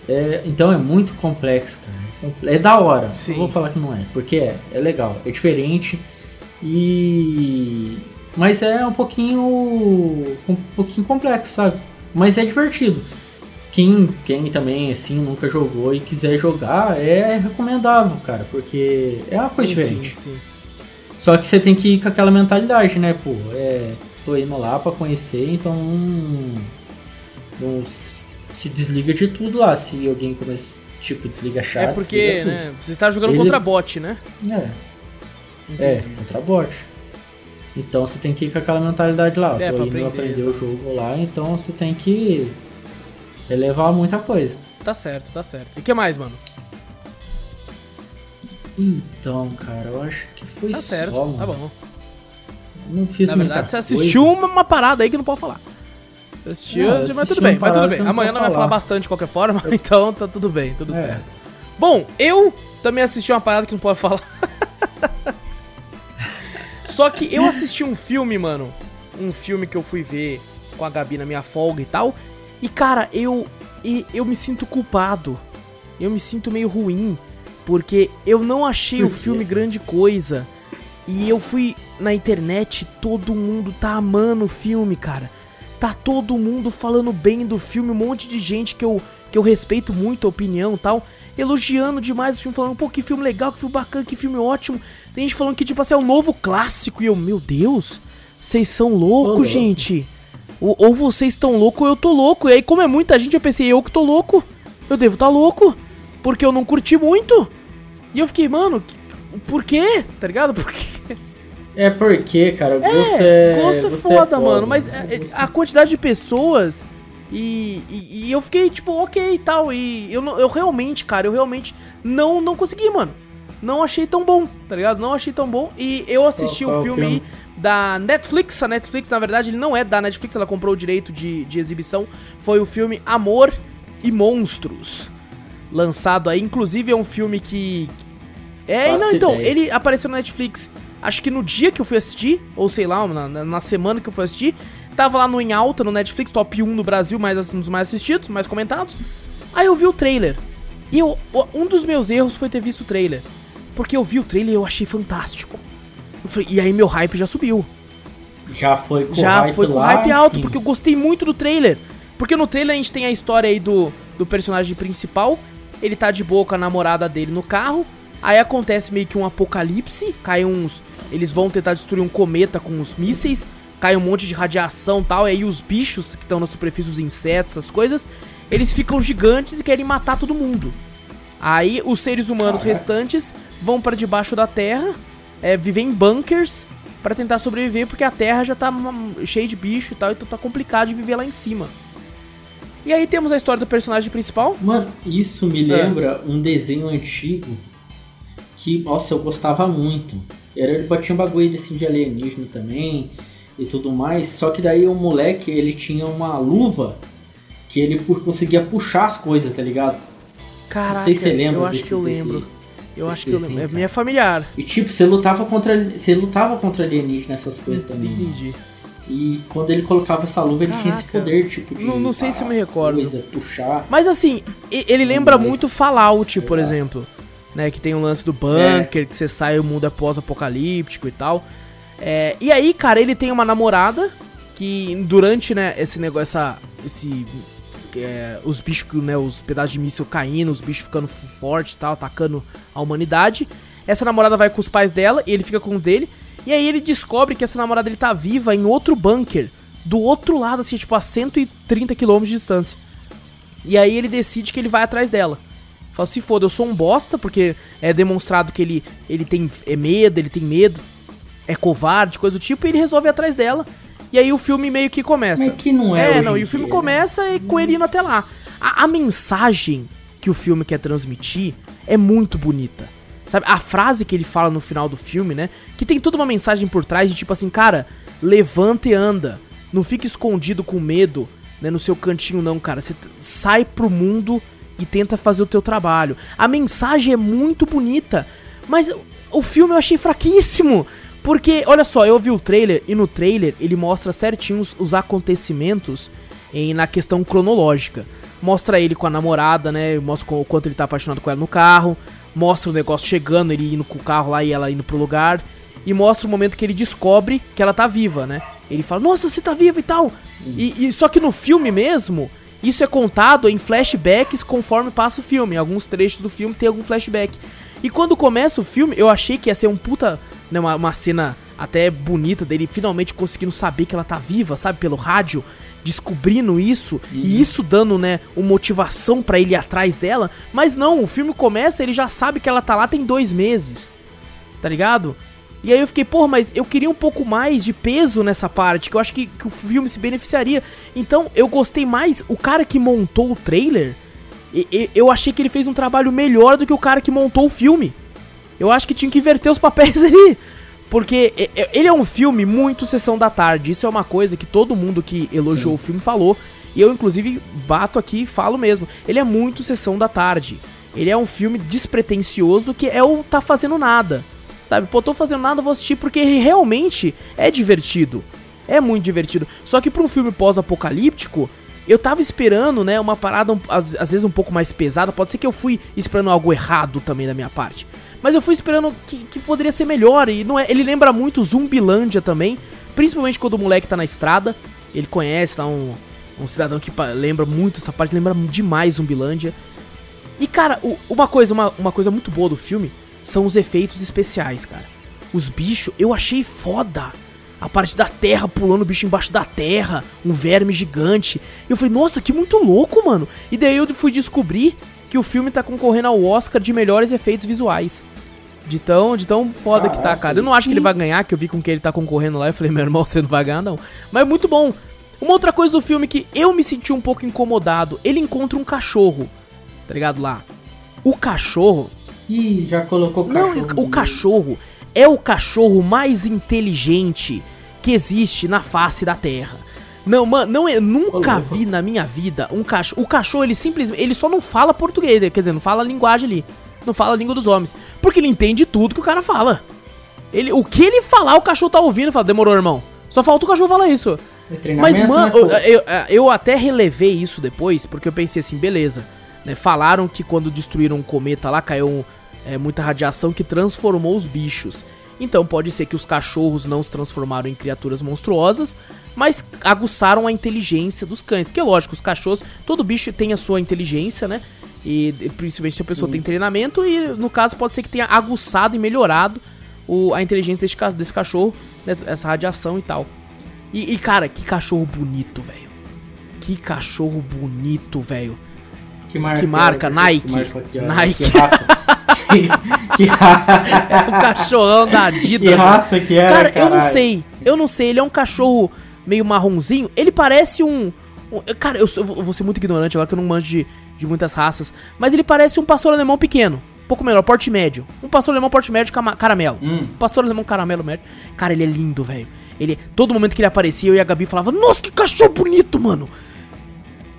É, então é muito complexo, cara. É É da hora. Sim. Não vou falar que não é, porque é, é legal, é diferente. E. Mas é um pouquinho. um pouquinho complexo, sabe? Mas é divertido. Quem, quem também assim nunca jogou e quiser jogar é recomendável, cara, porque é uma coisa Sim, diferente. sim, sim. Só que você tem que ir com aquela mentalidade, né, pô? É, tô indo lá pra conhecer, então não, não se desliga de tudo lá. Se alguém começa, tipo, desliga chat, É porque, né, você está jogando Ele- contra bot, né? É, é, contra bot. Então você tem que ir com aquela mentalidade lá. É, tô indo aprender, aprender o jogo lá, então você tem que elevar muita coisa. Tá certo, tá certo. E o que mais, mano? Então, cara, eu acho que foi Tá só, certo, mano. tá bom. Não fiz Na verdade, você assistiu uma, uma parada aí que não pode falar. Você assistiu, Não, eu mas tudo bem, mas tudo bem. Amanhã não vai falar bastante de qualquer forma, então tá tudo bem, tudo É. certo. Bom, eu também assisti uma parada que não pode falar. Só que eu assisti um filme, mano. Um filme que eu fui ver com a Gabi na minha folga e tal. E, cara, eu. e- Eu me sinto culpado. Eu me sinto meio ruim. Porque eu não achei o filme grande coisa. E eu fui na internet, todo mundo tá amando o filme, cara. Tá todo mundo falando bem do filme, um monte de gente que eu, que eu respeito muito a opinião e tal, elogiando demais o filme, falando, pô, que filme legal, que filme bacana, que filme ótimo. Tem gente falando que, tipo assim, é um novo clássico. E eu, meu Deus, vocês são loucos, louco. gente. Ou, ou vocês estão loucos ou eu tô louco. E aí, como é muita gente, eu pensei, eu que tô louco. Eu devo estar tá louco. Porque eu não curti muito. E eu fiquei, mano, por quê? Tá ligado? Por quê? É porque, cara, gosto é. gosto é foda, mano. Mas é- é- a quantidade de pessoas. E, e, e eu fiquei, tipo, ok e tal. E eu, eu realmente, cara, eu realmente não, não consegui, mano. Não achei tão bom, tá ligado? Não achei tão bom. E eu assisti Qual- o filme, filme? da Netflix. A Netflix, na verdade, ele não é da Netflix, ela comprou o direito de, de exibição. Foi o filme Amor e Monstros. Lançado aí. Inclusive, é um filme que. É, Faço não, então, ideia. ele apareceu na Netflix. Acho que no dia que eu fui assistir, ou sei lá, na, na- na semana que eu fui assistir, tava lá no Em Alta, no Netflix, top 1 no Brasil, mais, um dos mais assistidos, mais comentados. Aí eu vi o trailer. E eu, um dos meus erros foi ter visto o trailer. Porque eu vi o trailer e eu achei fantástico. Eu falei- e aí meu hype já subiu. Já foi com já hype foi com lá, hype alto, porque eu gostei muito do trailer. Porque no trailer a gente tem a história aí do, do personagem principal. Ele tá de boa com a namorada dele no carro. Aí acontece meio que um apocalipse. Cai uns. Eles vão tentar destruir um cometa com os mísseis. Cai um monte de radiação e tal. E aí os bichos que estão na superfície, os insetos, essas coisas. Eles ficam gigantes e querem matar todo mundo. Aí os seres humanos Caraca. restantes vão pra debaixo da terra, é, viver em bunkers pra tentar sobreviver, porque a terra já tá cheia de bicho e tal, então tá complicado de viver lá em cima. E aí temos a história do personagem principal. Mano, isso me É. lembra um desenho antigo que, nossa, eu gostava muito. Era, ele tinha um bagulho de, assim, de alienígena também e tudo mais. Só que daí o moleque, ele tinha uma luva que ele conseguia puxar as coisas, tá ligado? Caraca, não sei se você lembra eu acho desse, que eu desse- lembro. Eu acho que eu lembro. É minha familiar. E tipo, você lutava contra. Você lutava contra alienígena nessas coisas também. Entendi. E quando ele colocava essa luva, ele Caraca. tinha esse poder, tipo, de. Não- não sei se eu me recordo. coisas, puxar. Mas assim, ele lembra Mas- muito Fallout, por exemplo. Né, que tem o lance do bunker, que você sai o mundo é pós-apocalíptico e tal. É, e aí, cara, ele tem uma namorada que durante, né, esse negócio, essa, esse, é, os bichos, né, os pedaços de míssil caindo, os bichos ficando fortes e tal, atacando a humanidade. Essa namorada vai com os pais dela e ele fica com o dele. E aí ele descobre que essa namorada ele tá viva em outro bunker, do outro lado, assim, tipo a 130 km de distância. E aí ele decide que ele vai atrás dela. Fala, se foda, eu sou um bosta, porque é demonstrado que ele, ele tem é medo, ele tem medo, é covarde, coisa do tipo, e ele resolve ir atrás dela. E aí o filme meio que começa. Mas que não é. É, não, e o filme dia, né? começa e com ele indo até lá. A, a mensagem que o filme quer transmitir é muito bonita. Sabe, a frase que ele fala no final do filme, né? Que tem toda uma mensagem por trás de tipo assim, cara, levanta e anda. Não fique escondido com medo, né, no seu cantinho não, cara. Você sai pro mundo e tenta fazer o teu trabalho. A mensagem é muito bonita, mas o- o filme eu achei fraquíssimo. Porque, olha só, eu vi o trailer e no trailer ele mostra certinho os, os acontecimentos em, na questão cronológica. Mostra ele com a namorada, né? Mostra o quanto ele tá apaixonado com ela no carro. Mostra o negócio chegando, ele indo com o carro lá e ela indo pro lugar. E mostra o momento que ele descobre que ela tá viva, né? Ele fala, nossa, você tá viva e tal. E, e- só que no filme mesmo, isso é contado em flashbacks conforme passa o filme. Alguns trechos do filme tem algum flashback. E quando começa o filme, eu achei que ia ser um puta, né, uma, uma cena até bonita dele finalmente conseguindo saber que ela tá viva, sabe, pelo rádio, descobrindo isso e isso dando, né, uma motivação pra ele ir atrás dela. Mas não, o filme começa, ele já sabe que ela tá lá tem dois meses, tá ligado? E aí eu fiquei, porra, mas eu queria um pouco mais de peso nessa parte, que eu acho que, que o filme se beneficiaria. Então eu gostei mais, o cara que montou o trailer, eu achei que ele fez um trabalho melhor do que o cara que montou o filme. Eu acho que tinha que inverter os papéis ali. Porque ele é um filme muito sessão da tarde. Isso é uma coisa que todo mundo que elogiou o filme falou. E eu, inclusive, bato aqui e falo mesmo. Ele é muito sessão da tarde. Ele é um filme despretensioso que é o tá fazendo nada. Sabe? Pô, tô fazendo nada, vou assistir porque ele realmente é divertido. É muito divertido. Só que pra um filme pós-apocalíptico, eu tava esperando, né, uma parada às, às vezes um pouco mais pesada. Pode ser que eu fui esperando algo errado também da minha parte. Mas eu fui esperando que, que poderia ser melhor. E não é. Ele lembra muito Zumbilândia também. Principalmente quando o moleque tá na estrada. Ele conhece, tá um, um cidadão que lembra muito essa parte, lembra demais Zumbilândia. E cara, o- uma coisa, uma, uma coisa muito boa do filme são os efeitos especiais, cara. Os bichos, eu achei foda. A parte da terra pulando o bicho embaixo da terra, um verme gigante. Eu falei, nossa, que muito louco, mano. E daí eu fui descobrir que o filme tá concorrendo ao Oscar de melhores efeitos visuais. De tão, de tão foda que tá, cara. Eu não acho que ele vai ganhar, que eu vi com que ele tá concorrendo lá. Eu falei, meu irmão, você não vai ganhar, não. Mas é muito bom. Uma outra coisa do filme que eu me senti um pouco incomodado: ele encontra um cachorro, tá ligado? Lá. O cachorro. Ih, já colocou o Não, cachorro. o cachorro é o cachorro mais inteligente que existe na face da Terra. Não, mano, não é, nunca louco. vi na minha vida um cachorro. O cachorro, ele simplesmente. Ele só não fala português, quer dizer, não fala a linguagem ali. Não fala a língua dos homens. Porque ele entende tudo que o cara fala. Ele, o que ele falar, o cachorro tá ouvindo e fala, demorou, irmão. Só falta o cachorro falar isso. Mas, mano, né, eu, eu, eu até relevei isso depois, porque eu pensei assim, beleza. Né, falaram que quando destruíram um cometa lá, caiu é, muita radiação que transformou os bichos. Então pode ser que os cachorros não se transformaram em criaturas monstruosas, mas aguçaram a inteligência dos cães. Porque, lógico, os cachorros, todo bicho tem a sua inteligência, né? E principalmente se a pessoa Sim. tem treinamento, e no caso pode ser que tenha aguçado e melhorado o- a inteligência desse, desse cachorro, né, essa radiação e tal. E, e, cara, que cachorro bonito, velho. Que cachorro bonito, velho. Que marca, que marca? é? Nike. Que marca. Nike. Que raça. que, que, ra- É o cachorrão da Adidas. que raça que era, Cara, eu não caralho. sei. Eu não sei. Ele é um cachorro meio marronzinho. Ele parece um. um- cara, eu, sou- eu vou ser muito ignorante agora que eu não manjo de, de muitas raças. Mas ele parece um pastor alemão pequeno. Um pouco menor, porte médio. Um pastor alemão porte médio caramelo. Hum. Pastor alemão caramelo médio. Cara, ele é lindo, velho. Ele, todo momento que ele aparecia, eu e a Gabi falava: Nossa, que cachorro bonito, mano.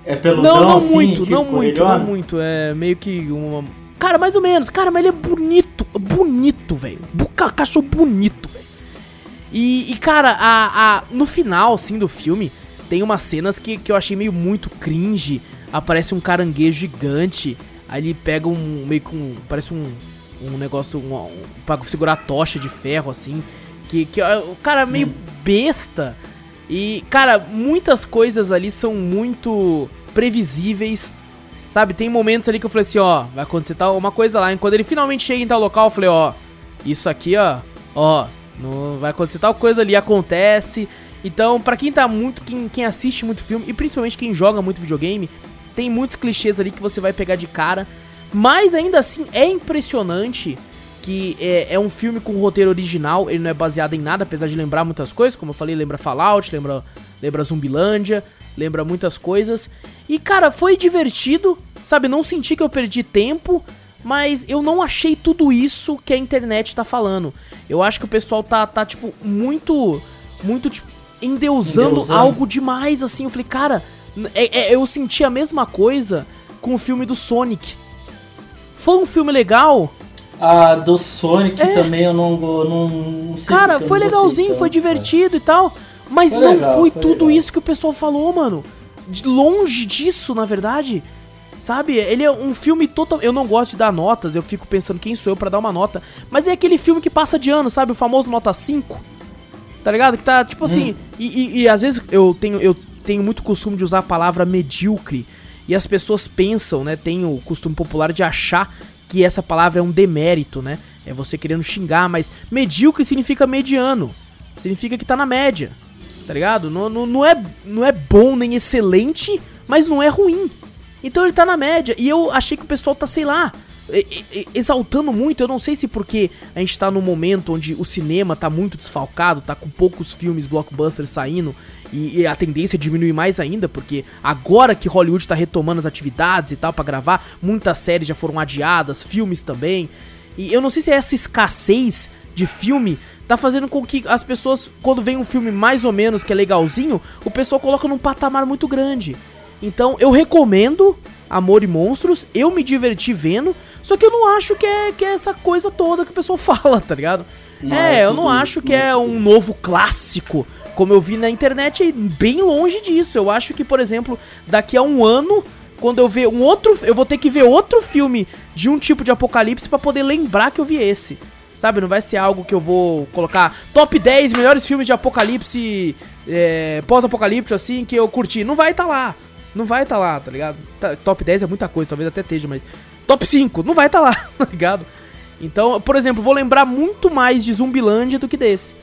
É pelo Não, não assim, muito, tipo, não muito, não muito. É meio que uma. Cara, mais ou menos. Cara, mas ele é bonito. Bonito, velho. Cachorro bonito, velho. E, e, cara, a, a, no final, assim, do filme, tem umas cenas que, que eu achei meio muito cringe. Aparece um caranguejo gigante. Aí ele pega um. meio com. Parece um. Um negócio. Um, um, pra segurar a tocha de ferro, assim. Que, que o cara meio hum. besta. E, cara, muitas coisas ali são muito previsíveis. Sabe, tem momentos ali que eu falei assim, ó, vai acontecer tal uma coisa lá. E quando ele finalmente chega em tal local, eu falei, ó, isso aqui, ó, ó, não vai acontecer tal coisa ali, acontece. Então, para quem tá muito, quem, quem assiste muito filme, e principalmente quem joga muito videogame, tem muitos clichês ali que você vai pegar de cara. Mas ainda assim, é impressionante que é, é, um filme com roteiro original, ele não é baseado em nada, apesar de lembrar muitas coisas, como eu falei, lembra Fallout, lembra, lembra Zumbilândia, lembra muitas coisas. E cara, foi divertido, sabe? Não senti que eu perdi tempo, mas eu não achei tudo isso que a internet tá falando. Eu acho que o pessoal tá, tá tipo, muito, muito, tipo, endeusando, endeusando. algo demais, assim. Eu falei, cara, é, é, eu senti a mesma coisa com o filme do Sonic. Foi um filme legal. Ah, do Sonic é. também eu não, não, não sei. Cara, foi legalzinho, tanto, foi divertido cara. e tal. Mas foi não legal, foi, foi tudo legal. isso que o pessoal falou, mano. De longe disso, na verdade. Sabe? Ele é um filme total. Eu não gosto de dar notas, eu fico pensando quem sou eu para dar uma nota. Mas é aquele filme que passa de ano, sabe? O famoso nota 5. Tá ligado? Que tá, tipo assim. Hum. E, e, e, às vezes eu tenho, eu tenho muito costume de usar a palavra medíocre. E as pessoas pensam, né? Tem o costume popular de achar que essa palavra é um demérito, né? É você querendo xingar, mas medíocre significa mediano. Significa que tá na média tá ligado? Não, não, não, é, não é bom nem excelente, mas não é ruim. Então ele tá na média. E eu achei que o pessoal tá, sei lá, exaltando muito. Eu não sei se porque a gente tá num momento onde o cinema tá muito desfalcado, tá com poucos filmes blockbusters saindo. E, a tendência é diminuir mais ainda, porque agora que Hollywood tá retomando as atividades e tal para gravar, muitas séries já foram adiadas, filmes também. E eu não sei se é essa escassez de filme tá fazendo com que as pessoas, quando vem um filme mais ou menos que é legalzinho, o pessoal coloca num patamar muito grande. Então eu recomendo Amor e Monstros, eu me diverti vendo, só que eu não acho que é, que é essa coisa toda que o pessoal fala, tá ligado? Não é, é eu não acho que é, é um novo clássico, como eu vi na internet, bem longe disso. Eu acho que, por exemplo, daqui a um ano, quando eu ver um outro, eu vou ter que ver outro filme de um tipo de apocalipse para poder lembrar que eu vi esse. Sabe, não vai ser algo que eu vou colocar top 10 melhores filmes de apocalipse, é, pós-apocalíptico, assim, que eu curti. Não vai estar tá lá. Não vai estar tá lá, tá ligado? Tá, top 10 é muita coisa, talvez até esteja, mas. Top 5, não vai estar tá lá, tá ligado? Então, por exemplo, vou lembrar muito mais de Zumbilândia do que desse.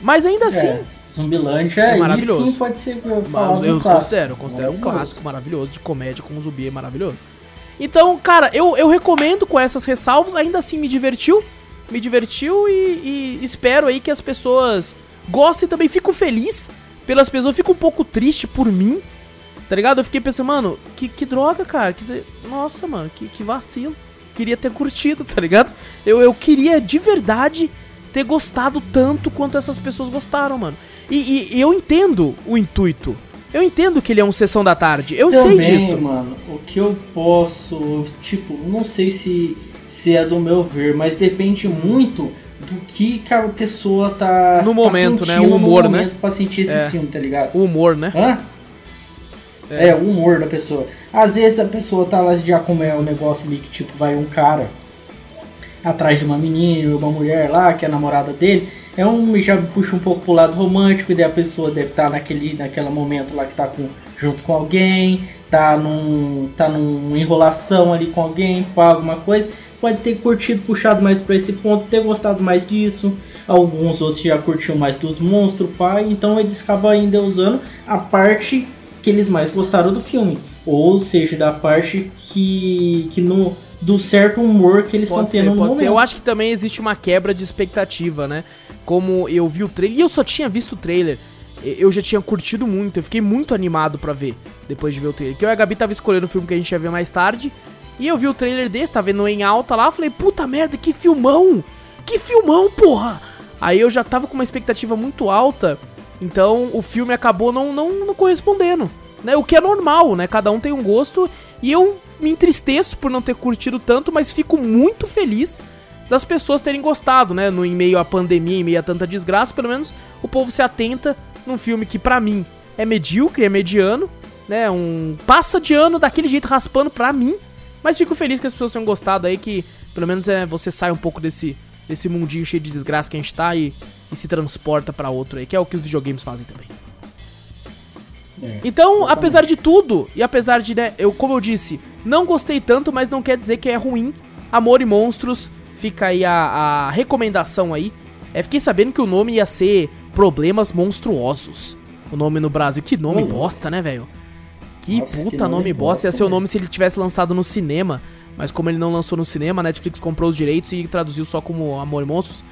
Mas ainda é, assim. Zumbilândia é maravilhoso. sim pode ser Mas eu considero, eu considero um clássico maravilhoso de comédia com zumbi, é maravilhoso. Então, cara, eu, eu recomendo com essas ressalvas, ainda assim me divertiu. Me divertiu e, e espero aí que as pessoas gostem também. Fico feliz pelas pessoas, fico um pouco triste por mim, tá ligado? Eu fiquei pensando, mano, que, que droga, cara. Que, nossa, mano, que, que vacilo. Queria ter curtido, tá ligado? Eu, eu queria de verdade ter gostado tanto quanto essas pessoas gostaram, mano. E, e, e eu entendo o intuito. Eu entendo que ele é um sessão da tarde. Eu Também, sei disso. mano, o que eu posso, tipo, não sei se, se é do meu ver, mas depende muito do que, a pessoa tá no tá momento, né? O humor, né? Pra sentir esse é. filme, tá ligado? O humor, né? Hã? É. é. o humor da pessoa. Às vezes a pessoa tá lá já como é o um negócio ali que tipo vai um cara atrás de uma menina, uma mulher lá que é a namorada dele é um já puxa um pouco pro lado romântico e daí a pessoa deve estar tá naquele naquele momento lá que tá com, junto com alguém, tá num tá numa enrolação ali com alguém, com alguma coisa, pode ter curtido, puxado mais para esse ponto, ter gostado mais disso. Alguns outros já curtiam mais dos monstros, pai, então eles acabam ainda usando a parte que eles mais gostaram do filme, ou seja, da parte que que no do certo humor que eles estão tendo no momento. Ser. Eu acho que também existe uma quebra de expectativa, né? Como eu vi o trailer, e eu só tinha visto o trailer, eu já tinha curtido muito, eu fiquei muito animado para ver depois de ver o trailer. Que eu e a Gabi tava escolhendo o filme que a gente ia ver mais tarde, e eu vi o trailer desse, tava vendo em alta lá, falei, puta merda, que filmão! Que filmão, porra! Aí eu já tava com uma expectativa muito alta, então o filme acabou não, não, não correspondendo. Né? O que é normal, né? Cada um tem um gosto E eu me entristeço por não ter curtido tanto, mas fico muito feliz das pessoas terem gostado, né? No, em meio à pandemia, em meio a tanta desgraça, pelo menos o povo se atenta num filme que para mim é medíocre, é mediano, né? Um passa de ano daquele jeito raspando pra mim, mas fico feliz que as pessoas tenham gostado aí, que pelo menos é você sai um pouco desse desse mundinho cheio de desgraça que a gente tá e, e se transporta para outro aí, que é o que os videogames fazem também. É, então, apesar de tudo, e apesar de, né, eu, como eu disse, não gostei tanto, mas não quer dizer que é ruim. Amor e Monstros, fica aí a, a recomendação aí. É, fiquei sabendo que o nome ia ser Problemas Monstruosos. O nome no Brasil. Que nome bosta, né, velho? Que Nossa, puta que nome, nome bosta. Ia ser o nome se ele tivesse lançado no cinema. Mas como ele não lançou no cinema, a Netflix comprou os direitos e traduziu só como Amor e Monstros.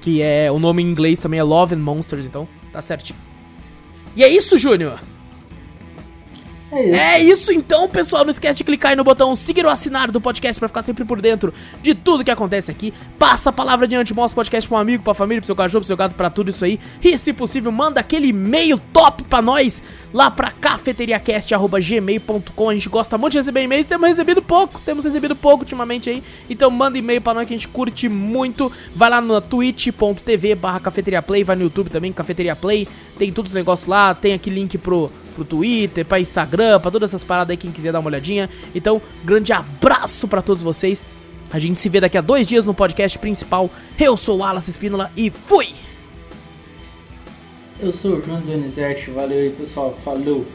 Que é. O nome em inglês também é Love and Monsters, então tá certinho. E é isso, Júnior! É isso. é isso. então, pessoal. Não esquece de clicar aí no botão seguir ou assinar do podcast para ficar sempre por dentro de tudo que acontece aqui. Passa a palavra adiante, mostra o podcast pra um amigo, pra família, pro seu cachorro, pro seu gato, pra tudo isso aí. E, se possível, manda aquele e-mail top pra nós lá pra cafeteriacast.gmail.com. A gente gosta muito de receber e-mails, temos recebido pouco, temos recebido pouco ultimamente aí. Então manda e-mail pra nós que a gente curte muito. Vai lá no twitch.tv barra cafeteriaplay, vai no YouTube também, Cafeteria Play. Tem todos os negócios lá, tem aqui link pro pro Twitter, pra Instagram, pra todas essas paradas aí, quem quiser dar uma olhadinha. Então, grande abraço para todos vocês. A gente se vê daqui a dois dias no podcast principal. Eu sou o Alas Espínola e fui! Eu sou o João Donizete, valeu aí pessoal, falou!